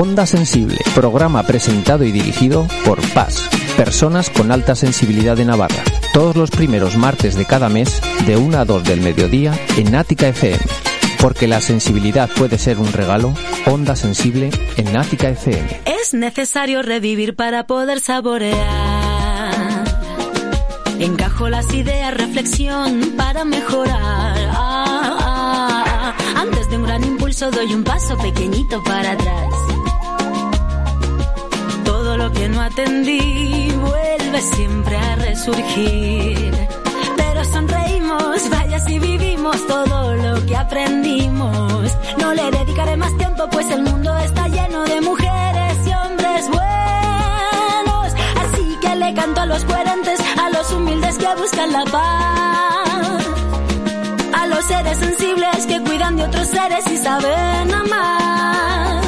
Onda Sensible, programa presentado y dirigido por PAS, personas con alta sensibilidad de Navarra. Todos los primeros martes de cada mes, de 1 a 2 del mediodía, en Ática FM. Porque la sensibilidad puede ser un regalo, Onda Sensible en Ática FM. Es necesario revivir para poder saborear. Encajo las ideas, reflexión para mejorar. Ah, ah, ah. Antes de un gran impulso doy un paso pequeñito para atrás. Que no atendí vuelve siempre a resurgir. Pero sonreímos, vaya si vivimos todo lo que aprendimos. No le dedicaré más tiempo, pues el mundo está lleno de mujeres y hombres buenos. Así que le canto a los coherentes, a los humildes que buscan la paz. A los seres sensibles que cuidan de otros seres y saben amar.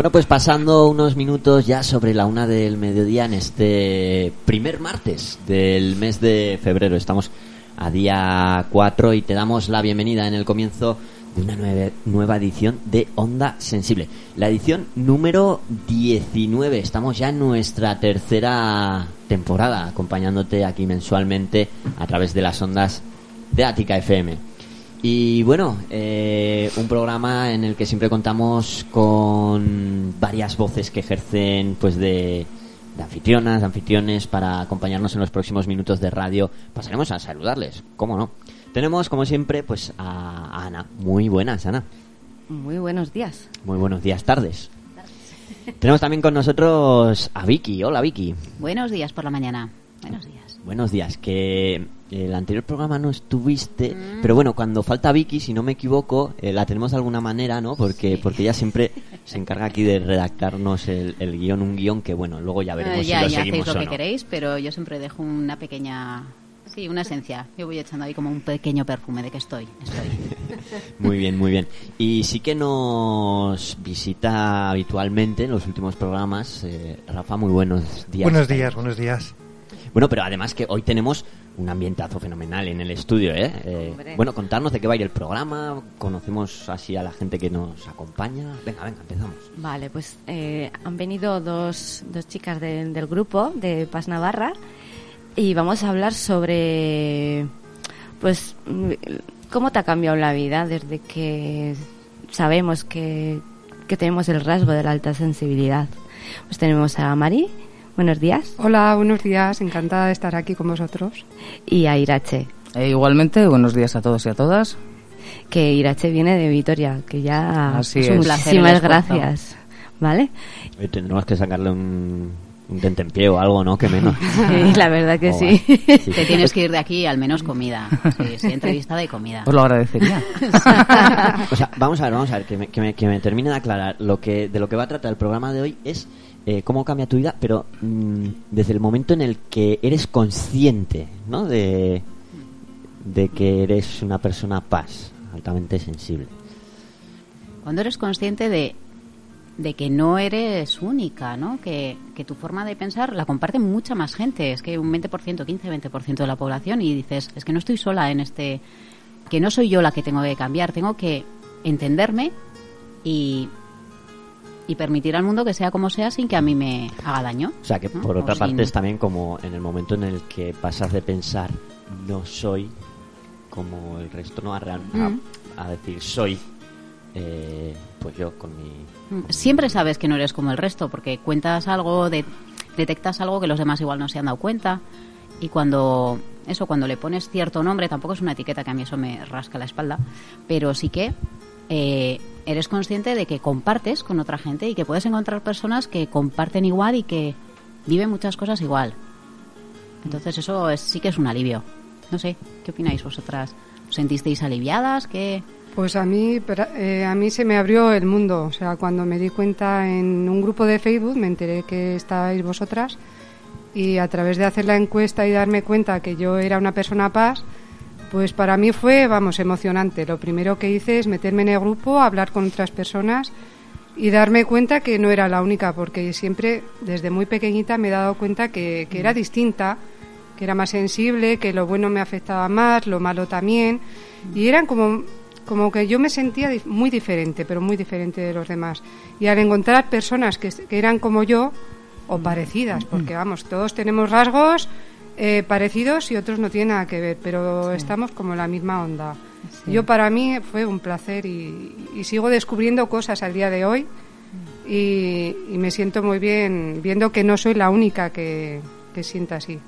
Bueno, pues pasando unos minutos ya sobre la una del mediodía en este primer martes del mes de febrero. Estamos a día 4 y te damos la bienvenida en el comienzo de una nueve- nueva edición de Onda Sensible. La edición número 19. Estamos ya en nuestra tercera temporada acompañándote aquí mensualmente a través de las ondas de Ática FM. Y bueno, eh, un programa en el que siempre contamos con varias voces que ejercen pues de, de anfitrionas, de anfitriones para acompañarnos en los próximos minutos de radio. Pasaremos a saludarles, ¿cómo no? Tenemos como siempre pues a a Ana. Muy buenas, Ana. Muy buenos días. Muy buenos días, tardes. Tenemos también con nosotros a Vicky. Hola Vicky. Buenos días por la mañana. Buenos días. Buenos días, que el anterior programa no estuviste, pero bueno, cuando falta Vicky, si no me equivoco, eh, la tenemos de alguna manera, ¿no? Porque porque ella siempre se encarga aquí de redactarnos el, el guion, un guion que bueno, luego ya veremos Eh, si ya, lo ya seguimos hacéis lo o que no. queréis, pero yo siempre dejo una pequeña... Sí, una esencia. Yo voy echando ahí como un pequeño perfume de que estoy. estoy. Muy bien, muy bien. Y sí que nos visita habitualmente en los últimos programas. eh, Rafa, muy buenos días. Buenos días, buenos días. Bueno, pero además que hoy tenemos un ambientazo fenomenal en el estudio, ¿eh? Eh, bueno, contarnos de qué va a ir el programa, conocemos así a la gente que nos acompaña. Venga, venga, empezamos. Vale, pues eh, han venido dos, dos chicas de- del grupo de Paz Navarra y vamos a hablar sobre, pues, cómo te ha cambiado la vida desde que sabemos que, que tenemos el rasgo de la alta sensibilidad. Pues tenemos a Mari, buenos días, Hola, buenos días. Encantada de estar aquí con vosotros. y a Irache, E igualmente, buenos días a todos y a todas. que Irache viene de Vitoria, que ya Así es un placer muchísimas gracias, ¿vale? Hoy tendremos que sacarle un, un tentempié o algo, ¿no? Que menos. Sí, la verdad que Joder. sí. Te tienes que ir de aquí al menos comida. Sí, sí, entrevistada y comida. Os lo agradecería. O sea, vamos a ver, vamos a ver, que me, que me, que me termine de aclarar. Lo que, de lo que va a tratar el programa de hoy es eh, cómo cambia tu vida, pero mm, desde el momento en el que eres consciente, ¿no? De, que eres una persona paz, altamente sensible. Cuando eres consciente de, que no eres única, ¿no? Que, que tu forma de pensar la comparte mucha más gente. Es que un 20%, 15-20% de la población y dices, es que no estoy sola en este... Que no soy yo la que tengo que cambiar, tengo que entenderme y, y permitir al mundo que sea como sea sin que a mí me haga daño. O sea, que ¿no? por O otra sin- parte es también como en el momento en el que pasas de pensar no soy como el resto, no a, real- a- Mm. a decir soy, eh, pues yo con mi... Siempre sabes que no eres como el resto, porque cuentas algo, de, detectas algo que los demás igual no se han dado cuenta. Y cuando eso, cuando le pones cierto nombre, tampoco es una etiqueta que a mí eso me rasca la espalda, pero sí que eh, eres consciente de que compartes con otra gente y que puedes encontrar personas que comparten igual y que viven muchas cosas igual. Entonces eso es- sí que es un alivio. No sé, ¿qué opináis vosotras? ¿Os sentisteis aliviadas? ¿Qué? Pues a mí, eh, a mí se me abrió el mundo. O sea, cuando me di cuenta en un grupo de Facebook, me enteré que estabais vosotras y a través de hacer la encuesta y darme cuenta que yo era una persona paz, pues para mí fue, vamos, emocionante. Lo primero que hice es meterme en el grupo, hablar con otras personas y darme cuenta que no era la única, porque siempre, desde muy pequeñita, me he dado cuenta que, que era distinta, que era más sensible, que lo bueno me afectaba más, lo malo también, y eran como, como que yo me sentía muy diferente, pero muy diferente de los demás. Y al encontrar personas que, que eran como yo, o parecidas, porque vamos, todos tenemos rasgos eh, parecidos y otros no tienen nada que ver, pero estamos como en la misma onda. Yo para mí fue un placer y, y sigo descubriendo cosas al día de hoy y, y me siento muy bien viendo que no soy la única que, que sienta así.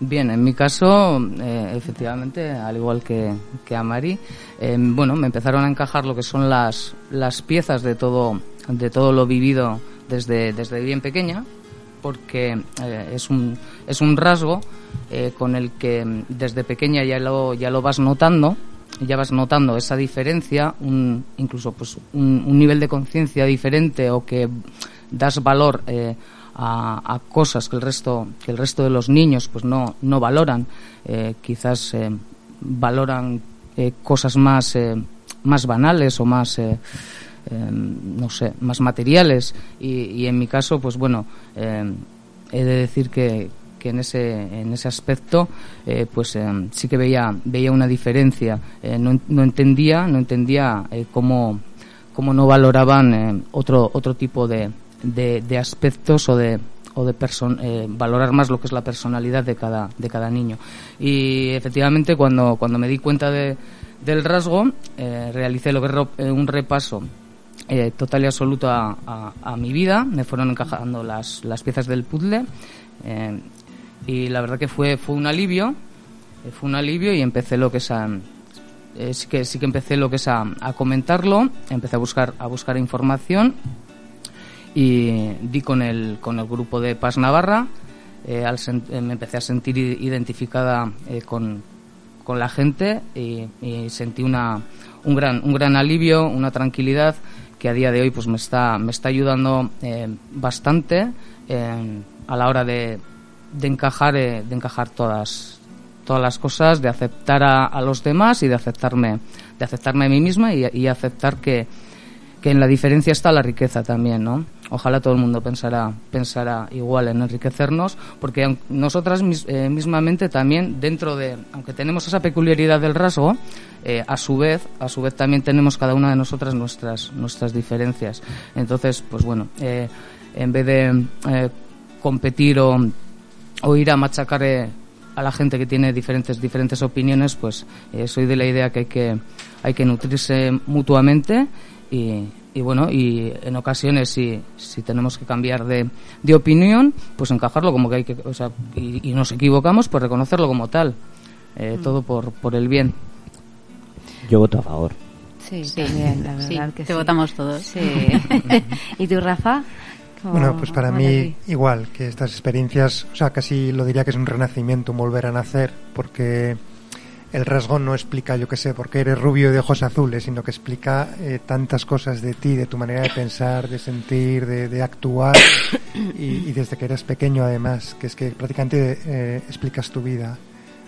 Bien, en mi caso, eh, efectivamente, al igual que, que a Mari, eh, bueno, me empezaron a encajar lo que son las, las piezas de todo, de todo lo vivido desde, desde bien pequeña, porque eh, es, un, es un rasgo eh, con el que mm, desde pequeña ya lo, ya lo vas notando, ya vas notando esa diferencia, un, incluso pues un, nivel de conciencia diferente o que das valor eh, a, cosas que el resto que el resto de los niños pues no no valoran. Eh, quizás eh, valoran eh, cosas más más banales o más no sé más materiales. Y, y en mi caso pues bueno eh, he de decir que que en ese en ese aspecto eh, pues eh, sí que veía veía una diferencia. Eh, no, no entendía no entendía eh, cómo cómo no valoraban otro otro tipo de, de, aspectos o de o de eh, valorar más lo que es la personalidad de cada de cada niño. Y efectivamente cuando cuando me di cuenta de, del rasgo realicé lo que un repaso eh, total y absoluto a, a- mi vida. Me fueron encajando las, las piezas del puzzle eh, y la verdad que fue fue un alivio eh, fue un alivio y empecé lo que es a, eh, sí que sí que empecé lo que es a, comentarlo empecé a buscar a buscar información y di con el con el grupo de Paz Navarra eh, me empecé a sentir identificada con, con la gente y, y sentí una un gran un gran alivio una tranquilidad que a día de hoy pues me está me está ayudando eh, bastante en- a la hora de, de encajar eh, de encajar todas todas las cosas de aceptar a, a los demás y de aceptarme de aceptarme a mí misma y, y aceptar que que en la diferencia está la riqueza también, ¿no? Ojalá todo el mundo pensara, pensara igual en enriquecernos, porque nosotras mis- eh, mismamente también dentro de, aunque tenemos esa peculiaridad del rasgo, eh, a su vez, a su vez también tenemos cada una de nosotras nuestras, nuestras diferencias. Entonces, pues bueno, eh, en vez de eh, competir o, o ir a machacar eh, a la gente que tiene diferentes diferentes opiniones, pues soy de la idea que hay que hay que nutrirse mutuamente y, y bueno y en ocasiones si, si tenemos que cambiar de, de opinión, pues encajarlo como que hay que o sea y, y nos equivocamos, pues reconocerlo como tal, eh, todo por por el bien. Yo voto a favor. Sí, Sí, también, la sí, verdad que te sí. votamos todos. Sí. ¿Y tú, Rafa? ¿Cómo- Bueno, pues para mí igual que estas experiencias, o sea, casi lo diría que es un renacimiento, un volver a nacer, porque el rasgo no explica, yo qué sé, por qué eres rubio y de ojos azules, sino que explica eh, tantas cosas de ti, de tu manera de pensar, de sentir, de, de actuar, y, y desde que eres pequeño además, que es que prácticamente eh, explicas tu vida.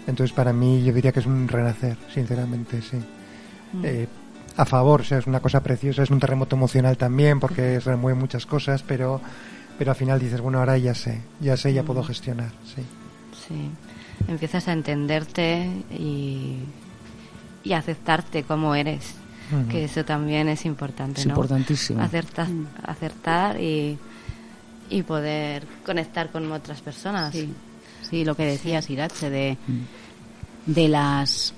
Entonces para mí yo diría que es un renacer, sinceramente, sí. Eh, a favor, o sea, es una cosa preciosa, es un terremoto emocional también porque remueve muchas cosas, pero pero al final dices, bueno, ahora ya sé, ya sé, ya puedo gestionar, sí. Sí. Empiezas a entenderte y, y a aceptarte como eres. que eso también es importante, Es ¿no? importantísimo. Acertar, acertar y, y poder conectar con otras personas. Sí, sí, lo que decías, Irache, de, de las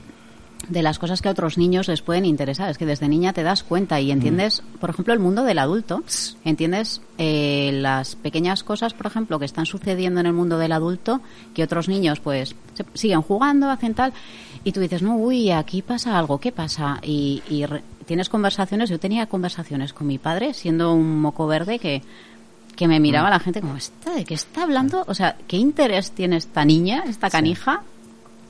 de las cosas que a otros niños les pueden interesar. Es que desde niña te das cuenta y entiendes, por ejemplo, el mundo del adulto. Entiendes eh, las pequeñas cosas, por ejemplo, que están sucediendo en el mundo del adulto, que otros niños pues se- siguen jugando, hacen tal, y tú dices, no, uy, aquí pasa algo, ¿qué pasa? Y, y re- tienes conversaciones, yo tenía conversaciones con mi padre, siendo un moco verde que que me miraba la gente como, ¿esta de qué está hablando? O sea, ¿qué interés tiene esta niña, esta canija?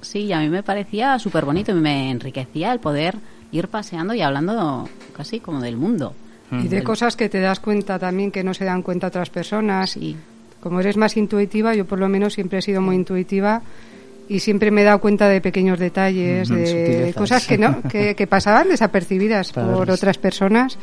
Sí, y a mí me parecía súper bonito y me enriquecía el poder ir paseando y hablando casi como del mundo. Y de cosas que te das cuenta también que no se dan cuenta otras personas. Sí. Como eres más intuitiva, yo por lo menos siempre he sido muy intuitiva y siempre me he dado cuenta de pequeños detalles, Ujú, de sutilezas. cosas que no que, que pasaban desapercibidas por otras personas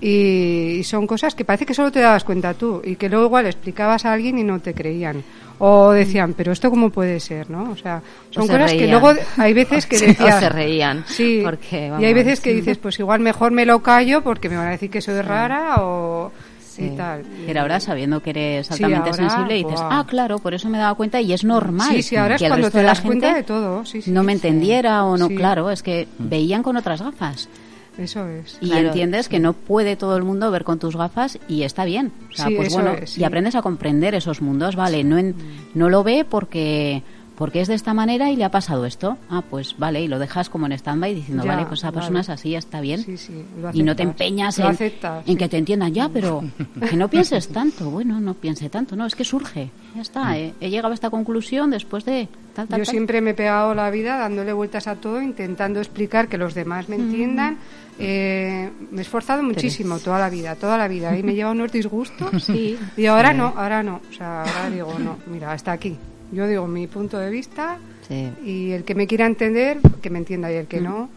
y, y son cosas que parece que solo te dabas cuenta tú y que luego igual explicabas a alguien y no te creían o decían pero esto cómo puede ser no o sea son se cosas que luego hay veces que Sí, decías o se reían, sí porque, y vamos, hay veces que dices pues igual mejor me lo callo porque me van a decir que soy rara o Sí. y tal Pero ahora sabiendo que eres Sí, altamente ahora, sensible dices, ah, claro, por eso me he dado cuenta y es normal Sí, sí, ahora es que el cuando te das cuenta de todo, sí, sí, no me sí. entendiera o no, Sí. claro, es que veían con otras gafas. Eso es Y Claro. entiendes que no puede todo el mundo ver con tus gafas y está bien. O sea, Sí, pues eso bueno, es, sí. y aprendes a comprender esos mundos, vale, no en- no lo ve porque porque es de esta manera y le ha pasado esto. Ah, pues vale, y lo dejas como en stand-by diciendo, Ya, vale, pues esa vale. persona es así, está bien. Sí, sí, lo y no te empeñas en, aceptas, en sí. que te entiendan ya, pero que no pienses tanto. Bueno, no piense tanto, no, es que surge. Ya Mm. está, eh, he llegado a esta conclusión después de tal, tal, Yo tal. siempre me he pegado la vida dándole vueltas a todo, intentando explicar que los demás me entiendan. Eh, me he esforzado muchísimo toda la vida, toda la vida. Y me lleva unos disgustos. Sí. Y ahora no, ahora no. O sea, ahora digo, no, mira, hasta aquí. Yo digo mi punto de vista Sí. y el que me quiera entender, que me entienda y el que no.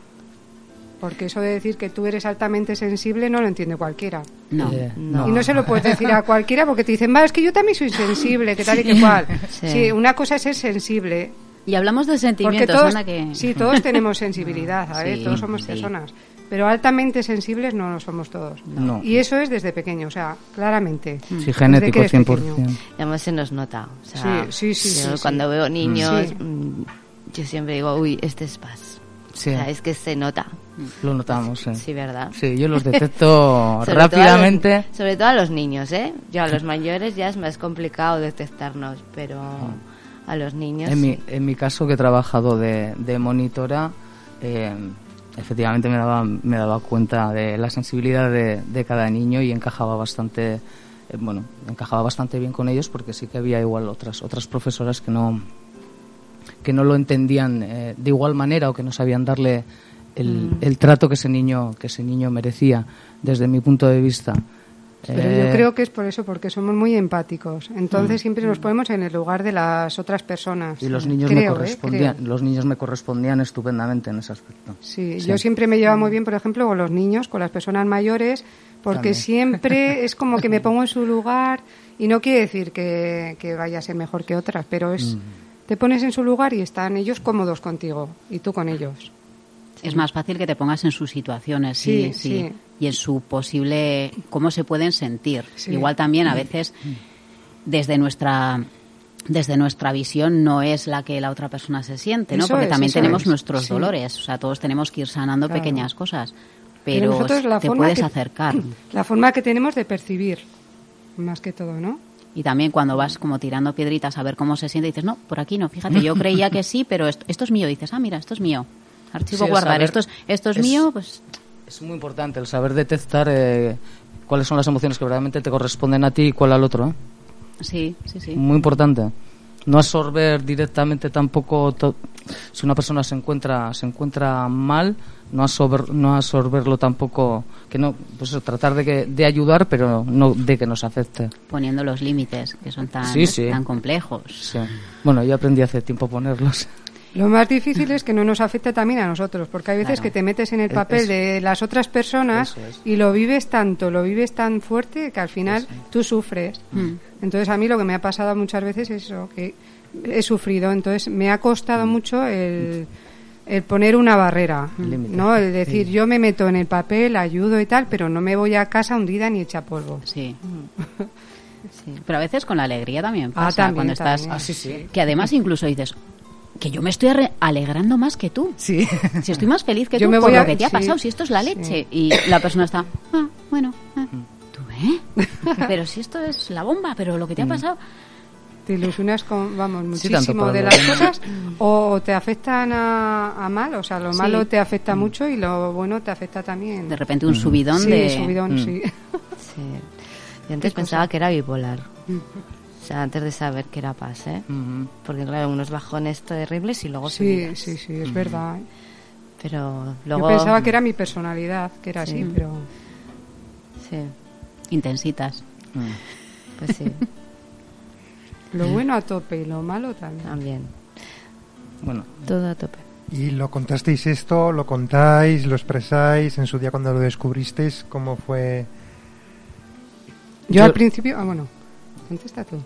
Porque eso de decir que tú eres altamente sensible no lo entiende cualquiera. No. Eh, No. Y no se lo puedes decir a cualquiera porque te dicen, va, es que yo también soy sensible, que tal y que cual. Sí. Sí. una cosa es ser sensible. Y hablamos de Porque sentimientos, todos, que... sí, todos tenemos sensibilidad, a ver, Sí, todos somos sí. personas. Pero altamente sensibles no lo somos todos. No. Y eso es desde pequeño, o sea, claramente. Sí, Desde genético que eres 100%. pequeño. Además se nos nota. O sea, Sí, sí, sí, yo sí, cuando sí. veo niños, Sí. mm, yo siempre digo, uy, este es paz. Sí, O sea, es que se nota. Lo notamos. Sí. Sí, ¿verdad? Sí, yo los detecto Sobre todo los- rápidamente. sobre todo a los niños, ¿eh? Yo a los mayores ya es más complicado detectarnos, pero a los niños. En mi, en mi caso, que he trabajado de, de monitora, eh, efectivamente me daba, me daba cuenta de la sensibilidad de, de cada niño y encajaba bastante, eh, bueno, encajaba bastante bien con ellos porque sí que había igual otras, otras profesoras que no, que no lo entendían eh, de igual manera o que no sabían darle el, el trato que ese niño, que ese niño merecía desde mi punto de vista. Pero Eh, yo creo que es por eso, porque somos muy empáticos. Entonces siempre nos ponemos en el lugar de las otras personas. y los niños me Creo, ¿eh? correspondían, los niños me correspondían estupendamente en ese aspecto. Sí, Sí. yo siempre me llevo muy bien, por ejemplo, con los niños, con las personas mayores, porque También. siempre es como que me pongo en su lugar y no quiere decir que, que vaya a ser mejor que otras, pero es te pones en su lugar y están ellos cómodos contigo y tú con ellos. Es más fácil que te pongas en sus situaciones, sí, Sí, sí, sí. Y en su posible, cómo se pueden sentir. Sí. Igual también a veces desde nuestra desde nuestra visión no es la que la otra persona se siente, ¿no? Eso Porque es, también tenemos es. nuestros Sí. dolores, o sea, todos tenemos que ir sanando Claro. pequeñas cosas, Pero la te forma puedes que- acercar. La forma que tenemos de percibir, más que todo, ¿no? Y también cuando vas como tirando piedritas a ver cómo se siente, dices, no, por aquí no, fíjate, yo creía que sí, pero esto, esto es mío. dices, ah, mira, esto es mío. Archivo Sí, guardar, saber- esto es, esto es, es- mío, pues Es muy importante el saber detectar eh, cuáles son las emociones que verdaderamente te corresponden a ti y cuál al otro. ¿eh? sí, sí, sí. Muy importante. No absorber directamente tampoco. si una persona se encuentra se encuentra mal, no absorber, no absorberlo tampoco. Que no, pues eso, tratar de, que, de ayudar, pero no de que nos afecte. Poniendo los límites, que son tan, Sí, sí. tan complejos. Sí. Bueno, yo aprendí hace tiempo a ponerlos. Lo más difícil es que no nos afecte también a nosotros, porque hay veces Claro. que te metes en el Es- papel es- de las otras personas es. y lo vives tanto, lo vives tan fuerte que al final tú sufres. Mm. Entonces a mí lo que me ha pasado muchas veces es eso, que he sufrido, entonces me ha costado mucho el el poner una barrera, Límite. ¿no? El decir, yo me meto en el papel, ayudo y tal, pero no me voy a casa hundida ni hecha polvo. Sí. Pero a veces con la alegría también Ah, pasa. también, cuando estás. Ah, sí, sí. Que además incluso dices que yo me estoy alegrando más que tú. Sí. Si estoy más feliz que Yo tú me por voy lo que te ha sí. pasado, si esto es la Sí. leche. Y la persona está, ah, bueno, ah, tú eh. pero si esto es la bomba, pero lo que te ha pasado. Te ilusionas con, vamos, muchísimo de las cosas o te afectan a, a mal, o sea, lo Sí. malo te afecta mucho y lo bueno te afecta también. De repente un subidón sí, de. subidón, Mm. sí. Sí. Yo antes pensaba que era bipolar. O sea, antes de saber que era paz, ¿eh? Ujú. Porque claro, unos bajones terribles y luego Sí, sí, sí, es verdad. ¿eh? Pero luego... Yo pensaba que era mi personalidad, que era Sí. así, pero Sí, Intensitas. Mm. pues sí, lo bueno a tope y lo malo también. también. Bueno, Todo a tope. ¿Y lo contasteis esto? ¿Lo contáis? ¿Lo expresáis? En su día cuando lo descubristeis, ¿cómo fue? Yo, Yo- al principio, ah, bueno, contesta tú.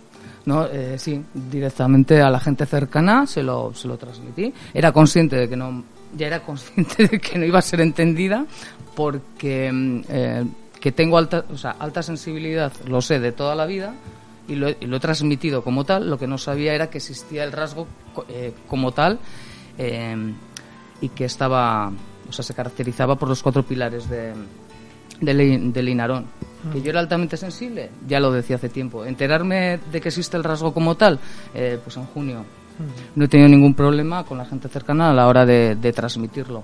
No, eh, sí, directamente a la gente cercana se lo, se lo transmití. Era consciente de que no, ya era consciente de que no iba a ser entendida porque mm, eh, que tengo alta, o sea, alta sensibilidad, lo sé de toda la vida y lo, y lo he transmitido como tal. Lo que no sabía era que existía el rasgo eh, como tal eh, y que estaba, o sea, se caracterizaba por los cuatro pilares de, del, in- del Inarón. Que yo era altamente sensible, ya lo decía hace tiempo. Enterarme de que existe el rasgo como tal, eh, pues en junio. No he tenido ningún problema con la gente cercana a la hora de, de transmitirlo.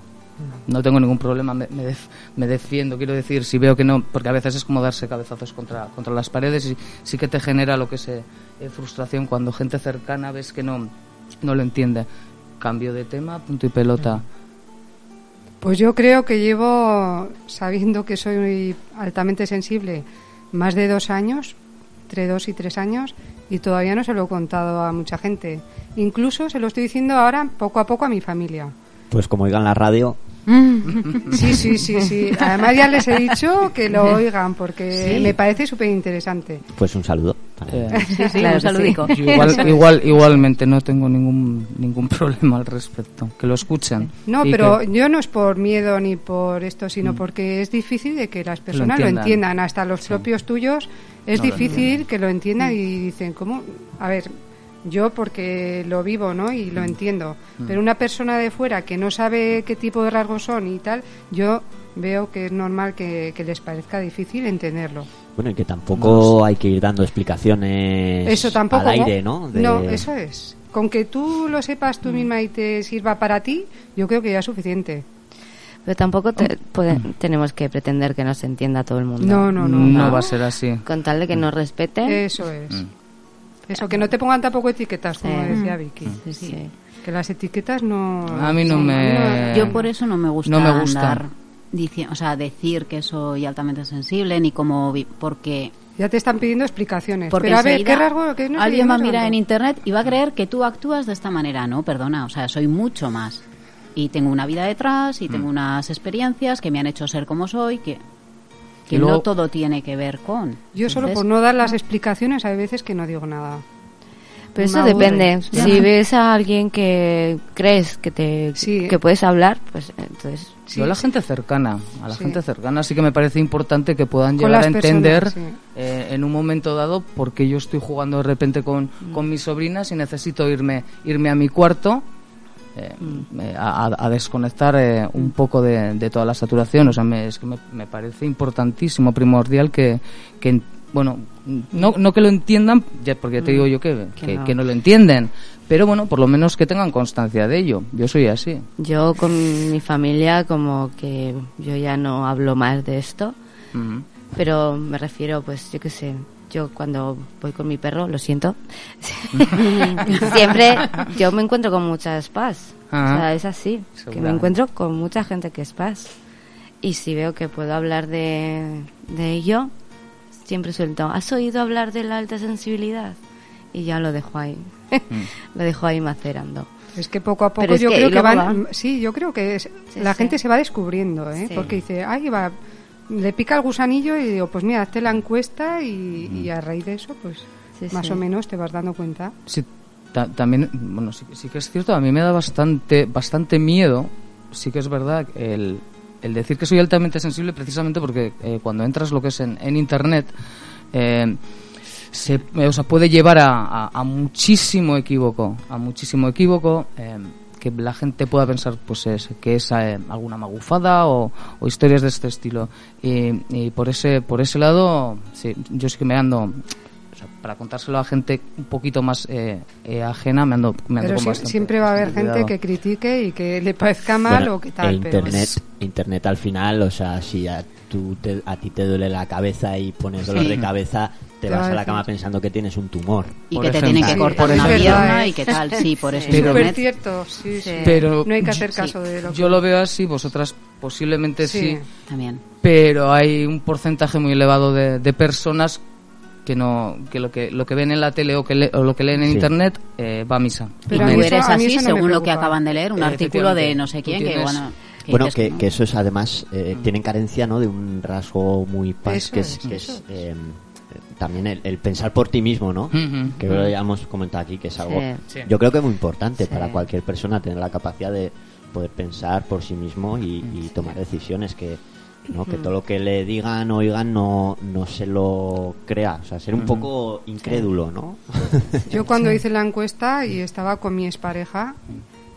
No tengo ningún problema, me, me def- me defiendo, quiero decir, si veo que no, porque a veces es como darse cabezazos contra, contra las paredes y sí que te genera lo que es eh, eh, frustración cuando gente cercana ves que no, no lo entiende. Cambio de tema, punto y pelota. Pues yo creo que llevo, sabiendo que soy altamente sensible, más de dos años, entre dos y tres años, y todavía no se lo he contado a mucha gente. Incluso se lo estoy diciendo ahora poco a poco a mi familia. Pues como oigan la radio, Sí, sí, sí, sí. Además ya les he dicho que lo oigan porque Sí. me parece súper interesante. pues un saludo. Para Sí, sí, Claro un que saludico. yo igual, igual, igualmente no tengo ningún, ningún problema al respecto. Que lo escuchen. No, pero que- yo no es por miedo ni por esto, sino porque es difícil de que las personas lo entiendan. entiendan. Hasta los propios tuyos es No lo difícil que lo entiendan y dicen, ¿cómo? A ver, yo porque lo vivo, ¿no? Y lo Mm. entiendo. Pero una persona de fuera que no sabe qué tipo de rasgos son y tal, yo veo que es normal que, que les parezca difícil entenderlo. Bueno, y que tampoco hay que ir dando explicaciones Eso tampoco. al aire, ¿no? De- No, eso es. Con que tú lo sepas tú misma y te sirva para ti, yo creo que ya es suficiente. Pero tampoco te- puede- tenemos que pretender que nos entienda todo el mundo. No, no, no. no no. va a ser así. Con tal de que nos respete. Eso es. Mm. Eso, que no te pongan tampoco etiquetas, como Sí. decía Vicky. Sí, sí. Que las etiquetas no... A mí no me- Yo por eso no me gusta, No me gusta. andar o sea, decir que soy altamente sensible ni como vi- porque Ya te están pidiendo explicaciones. porque Pero a ver, ¿qué rasgo? ¿Qué no sé, alguien va a mirar en internet y va a creer que tú actúas de esta manera, no, perdona, o sea, soy mucho más y tengo una vida detrás y Mm. tengo unas experiencias que me han hecho ser como soy, que que luego- no todo tiene que ver con. Yo solo por no dar las explicaciones hay veces que no digo nada. Pero eso depende. Ya. Si ves a alguien que crees que te Sí. que puedes hablar, pues entonces Sí, Yo a la gente cercana, a la Sí. gente cercana sí que me parece importante que puedan Con llegar a entender personas, sí. eh, en un momento dado porque yo estoy jugando de repente con, con mis sobrinas y necesito irme irme a mi cuarto eh, eh, a, a- a desconectar eh, un poco de, de toda la saturación. O sea, me, es que me, me parece importantísimo, primordial que, que bueno, no, no que lo entiendan, ya porque te digo yo que, Que que, no. que no lo entienden, pero bueno, por lo menos que tengan constancia de ello. Yo soy así. yo con mi familia como que yo ya no hablo más de esto, Ujú. pero me refiero pues yo qué sé, yo cuando voy con mi perro, lo siento, siempre yo me encuentro con muchas paz. O sea, es así, que me encuentro con mucha gente que es paz. Y si veo que puedo hablar de, de ello, siempre suelto, ¿has oído hablar de la alta sensibilidad? Y ya lo dejo ahí, lo dejo ahí macerando. Es que poco a poco Pero yo que- creo que van... van. Sí, yo creo que es- Sí, la sí. gente se va descubriendo, ¿eh? Sí. Porque dice, ay, va... Le pica el gusanillo y digo, pues mira, hazte la encuesta y, y a raíz de eso, pues Sí, más sí. o menos te vas dando cuenta. Sí, ta- también, bueno, sí, sí que es cierto, a mí me da bastante, bastante miedo, sí que es verdad, el, el decir que soy altamente sensible precisamente porque eh, cuando entras lo que es en, Internet, eh, se, eh, o sea, puede llevar a, muchísimo equívoco, a muchísimo equívoco, eh, que la gente pueda pensar pues es, que es alguna magufada o, historias de este estilo. Y, y por ese por ese lado, sí, yo sí que me ando, para contárselo a gente un poquito más eh, eh, ajena, me ando, me ando Pero con sí- bastante- siempre va a haber gente cuidado. que critique y que le parezca mal Bueno, o que tal. e pero internet, internet al final, o sea, si a, tú te- a ti te duele la cabeza y pones dolor Sí. de cabeza, te, Te vas va a la cama pensando que tienes un tumor. Y Por que te ejemplo. tienen que cortar una pierna Verdad, y ¿eh? qué tal, sí, por eso Pero- Súper internet. cierto, sí, sí. Pero no hay que hacer sí, caso de lo que... Yo lo veo así, vosotras posiblemente Sí. sí, También. pero hay un porcentaje muy elevado de, de personas que no que lo que lo que ven en la tele o que le- o lo que leen en Sí. internet eh, va a misa. Pero tú mí eso- eres a mí así no según lo que acaban de leer, un Eh, artículo de no sé quién que bueno... que Bueno, dices, que, ¿no? que eso es además, eh, tienen carencia ¿no? de un rasgo muy Eso que es, es, que es eh, también el, el pensar por ti mismo, ¿no? Ujú. Que lo ya hemos comentado aquí, que es algo, Sí. Yo creo que muy importante Sí. para cualquier persona tener la capacidad de poder pensar por sí mismo y, y tomar decisiones que ¿no? que todo lo que le digan o oigan no, no se lo crea, o sea, ser un poco incrédulo, ¿no? Yo cuando hice la encuesta y estaba con mi expareja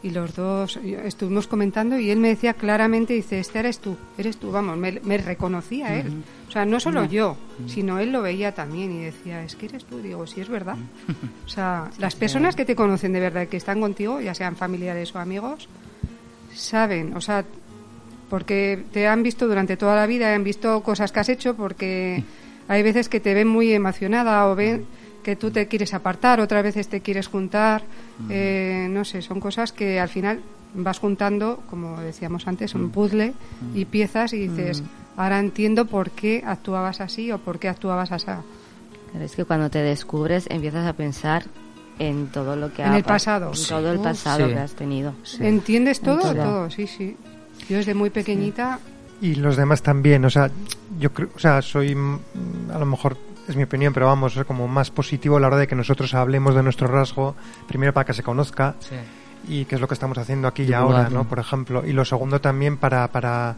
y los dos estuvimos comentando y él me decía claramente, dice, este eres tú, eres tú, vamos, me, me reconocía él. O sea, no solo yo, sino él lo veía también y decía, es que eres tú, digo, sí es verdad. O sea, las personas que te conocen de verdad, que están contigo, ya sean familiares o amigos, saben, o sea, porque te han visto durante toda la vida, han visto cosas que has hecho, porque hay veces que te ven muy emocionada o ven que tú te quieres apartar, otras veces te quieres juntar, eh, no sé, son cosas que al final vas juntando, como decíamos antes, un puzzle y piezas y dices, ahora entiendo por qué actuabas así o por qué actuabas así. Es que cuando te descubres empiezas a pensar en todo lo que En ha el pa- pasado. en Sí. todo el pasado Sí. que has tenido. ¿Entiendes todo? todo. Todo, sí, sí. Yo desde muy pequeñita y los demás también. O sea, yo creo, o sea, soy, mm, a lo mejor es mi opinión, pero vamos, es como más positivo a la hora de que nosotros hablemos de nuestro rasgo, primero para que se conozca Sí. Y que es lo que estamos haciendo aquí y ahora. ¿no? Por ejemplo. Y lo segundo también para, para,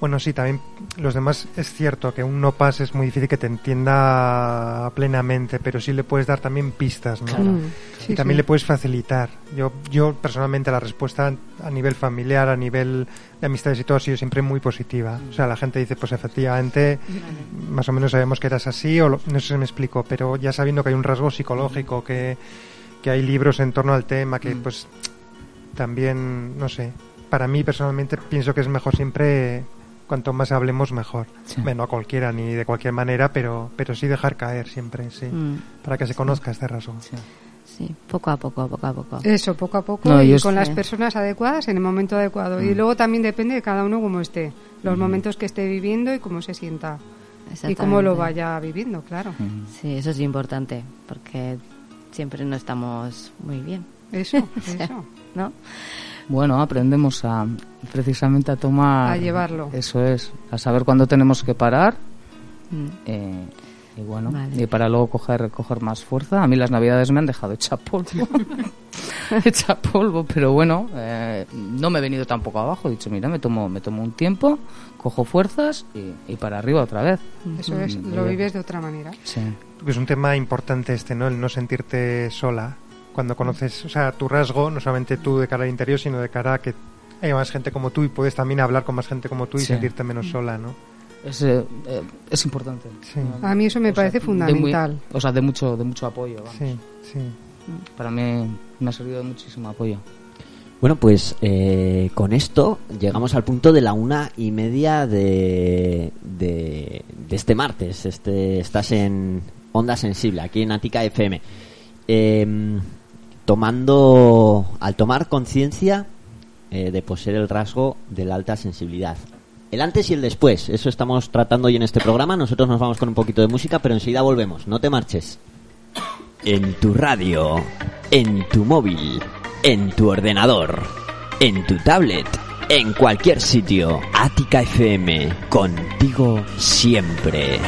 bueno, sí, también los demás es cierto que un no pase es muy difícil que te entienda plenamente, pero sí le puedes dar también pistas, ¿no? Mm, sí, y también sí. le puedes facilitar. Yo, yo personalmente la respuesta a nivel familiar, a nivel de amistades y todo ha sido siempre muy positiva. O sea, la gente dice, pues efectivamente, más o menos sabemos que eras así, o lo- no sé si me explico, pero ya sabiendo que hay un rasgo psicológico, que, que hay libros en torno al tema, que Mm. pues también, no sé, para mí personalmente pienso que es mejor siempre, cuanto más hablemos mejor. Sí. Bueno, a cualquiera ni de cualquier manera, pero, pero sí dejar caer siempre, sí, Mm, para que se conozca este rasgo. sí, poco a poco, poco a poco. Eso, poco a poco No, y con las personas adecuadas en el momento adecuado. Y luego también depende de cada uno cómo esté, los momentos que esté viviendo y cómo se sienta. Y cómo lo vaya viviendo, claro. Sí, eso es importante, porque siempre no estamos muy bien, Eso, eso. ¿No? Bueno, aprendemos a precisamente a tomar A llevarlo. Eso es, a saber cuándo tenemos que parar Mm. eh, y bueno, Vale. y para luego coger coger más fuerza. A mí las navidades me han dejado hecha polvo, hecha polvo, pero bueno, eh, no me he venido tampoco abajo. He dicho, mira, me tomo me tomo un tiempo, cojo fuerzas y, y para arriba otra vez. Eso es, Mm, lo vives de otra manera. Sí. Es un tema importante este, ¿no? El no sentirte sola. Cuando conoces, o sea, tu rasgo, no solamente tú de cara al interior, sino de cara a que hay más gente como tú y puedes también hablar con más gente como tú y Sí. sentirte menos sola, ¿no? Es, eh, eh, es importante. Sí. A mí eso me O sea, parece de muy- fundamental. o sea, de mucho, de mucho apoyo. vamos. Sí, sí. Para mí me ha servido de muchísimo apoyo. Bueno, pues eh, con esto llegamos al punto de la una y media de, de, de este martes. Este, estás en Onda Sensible, aquí en Ática FM. Em, tomando, al tomar conciencia eh, de poseer el rasgo de la alta sensibilidad. El antes y el después, eso estamos tratando hoy en este programa. Nosotros nos vamos con un poquito de música, pero enseguida volvemos. No te marches. En tu radio, en tu móvil, en tu ordenador, en tu tablet, en cualquier sitio. Ática FM, contigo siempre.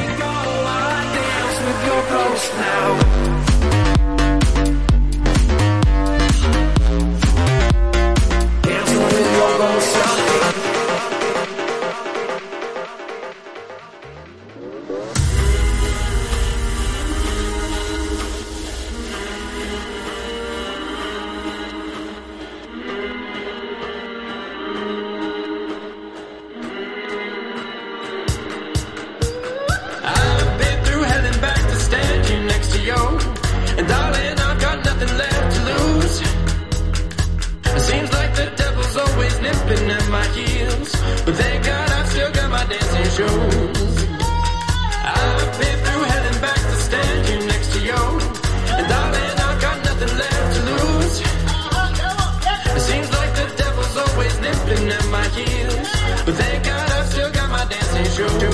show.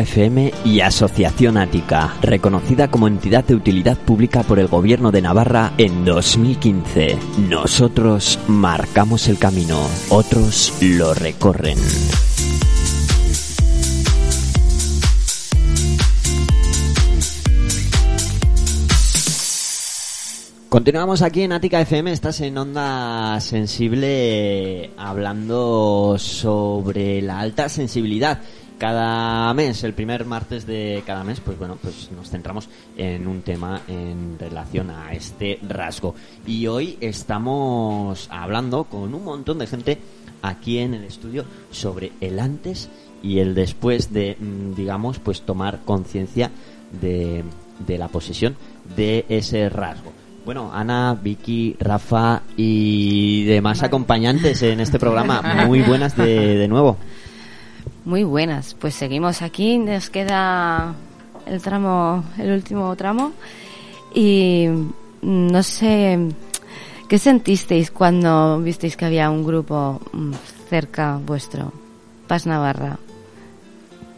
FM y Asociación Ática, reconocida como entidad de utilidad pública por el Gobierno de Navarra en 2015. Nosotros marcamos el camino, otros lo recorren. Continuamos aquí en Ática FM, estás en Onda Sensible hablando sobre la alta sensibilidad. Cada mes, el primer martes de cada mes, pues bueno, pues nos centramos en un tema en relación a este rasgo. Y hoy estamos hablando con un montón de gente aquí en el estudio sobre el antes y el después de, mm, digamos, pues tomar conciencia de, de la posesión de ese rasgo. Bueno, Ana, Vicky, Rafa y demás acompañantes en este programa, muy buenas de, de nuevo. Muy buenas, pues seguimos aquí, nos queda el tramo, el último tramo y mm, no sé qué sentisteis cuando visteis que había un grupo mm, cerca vuestro, Paz Navarra.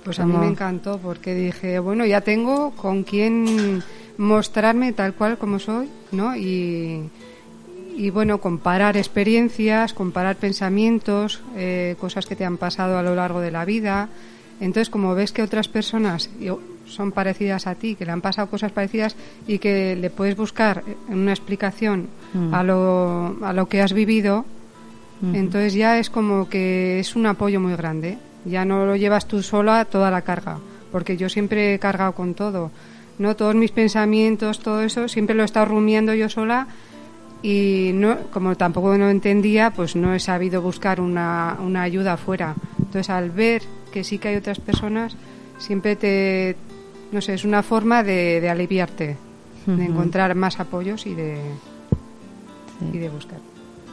Pues a mí me encantó porque dije, bueno, ya tengo con quién mostrarme tal cual como soy, ¿no? Y, y bueno, comparar experiencias, comparar pensamientos, eh, cosas que te han pasado a lo largo de la vida. Entonces, como ves que otras personas yo- son parecidas a ti, que le han pasado cosas parecidas y que le puedes buscar una explicación Mm. a, lo, a lo que has vivido, entonces ya es como que es un apoyo muy grande. Ya no lo llevas tú sola toda la carga, porque yo siempre he cargado con todo. No todos mis pensamientos, todo eso, siempre lo he estado rumiando yo sola y no, como tampoco no entendía, pues no he sabido buscar una, una ayuda afuera. Entonces, al ver que sí que hay otras personas, siempre te, no sé, es una forma de, de aliviarte, de Ujú. encontrar más apoyos y de, Sí. y de buscar.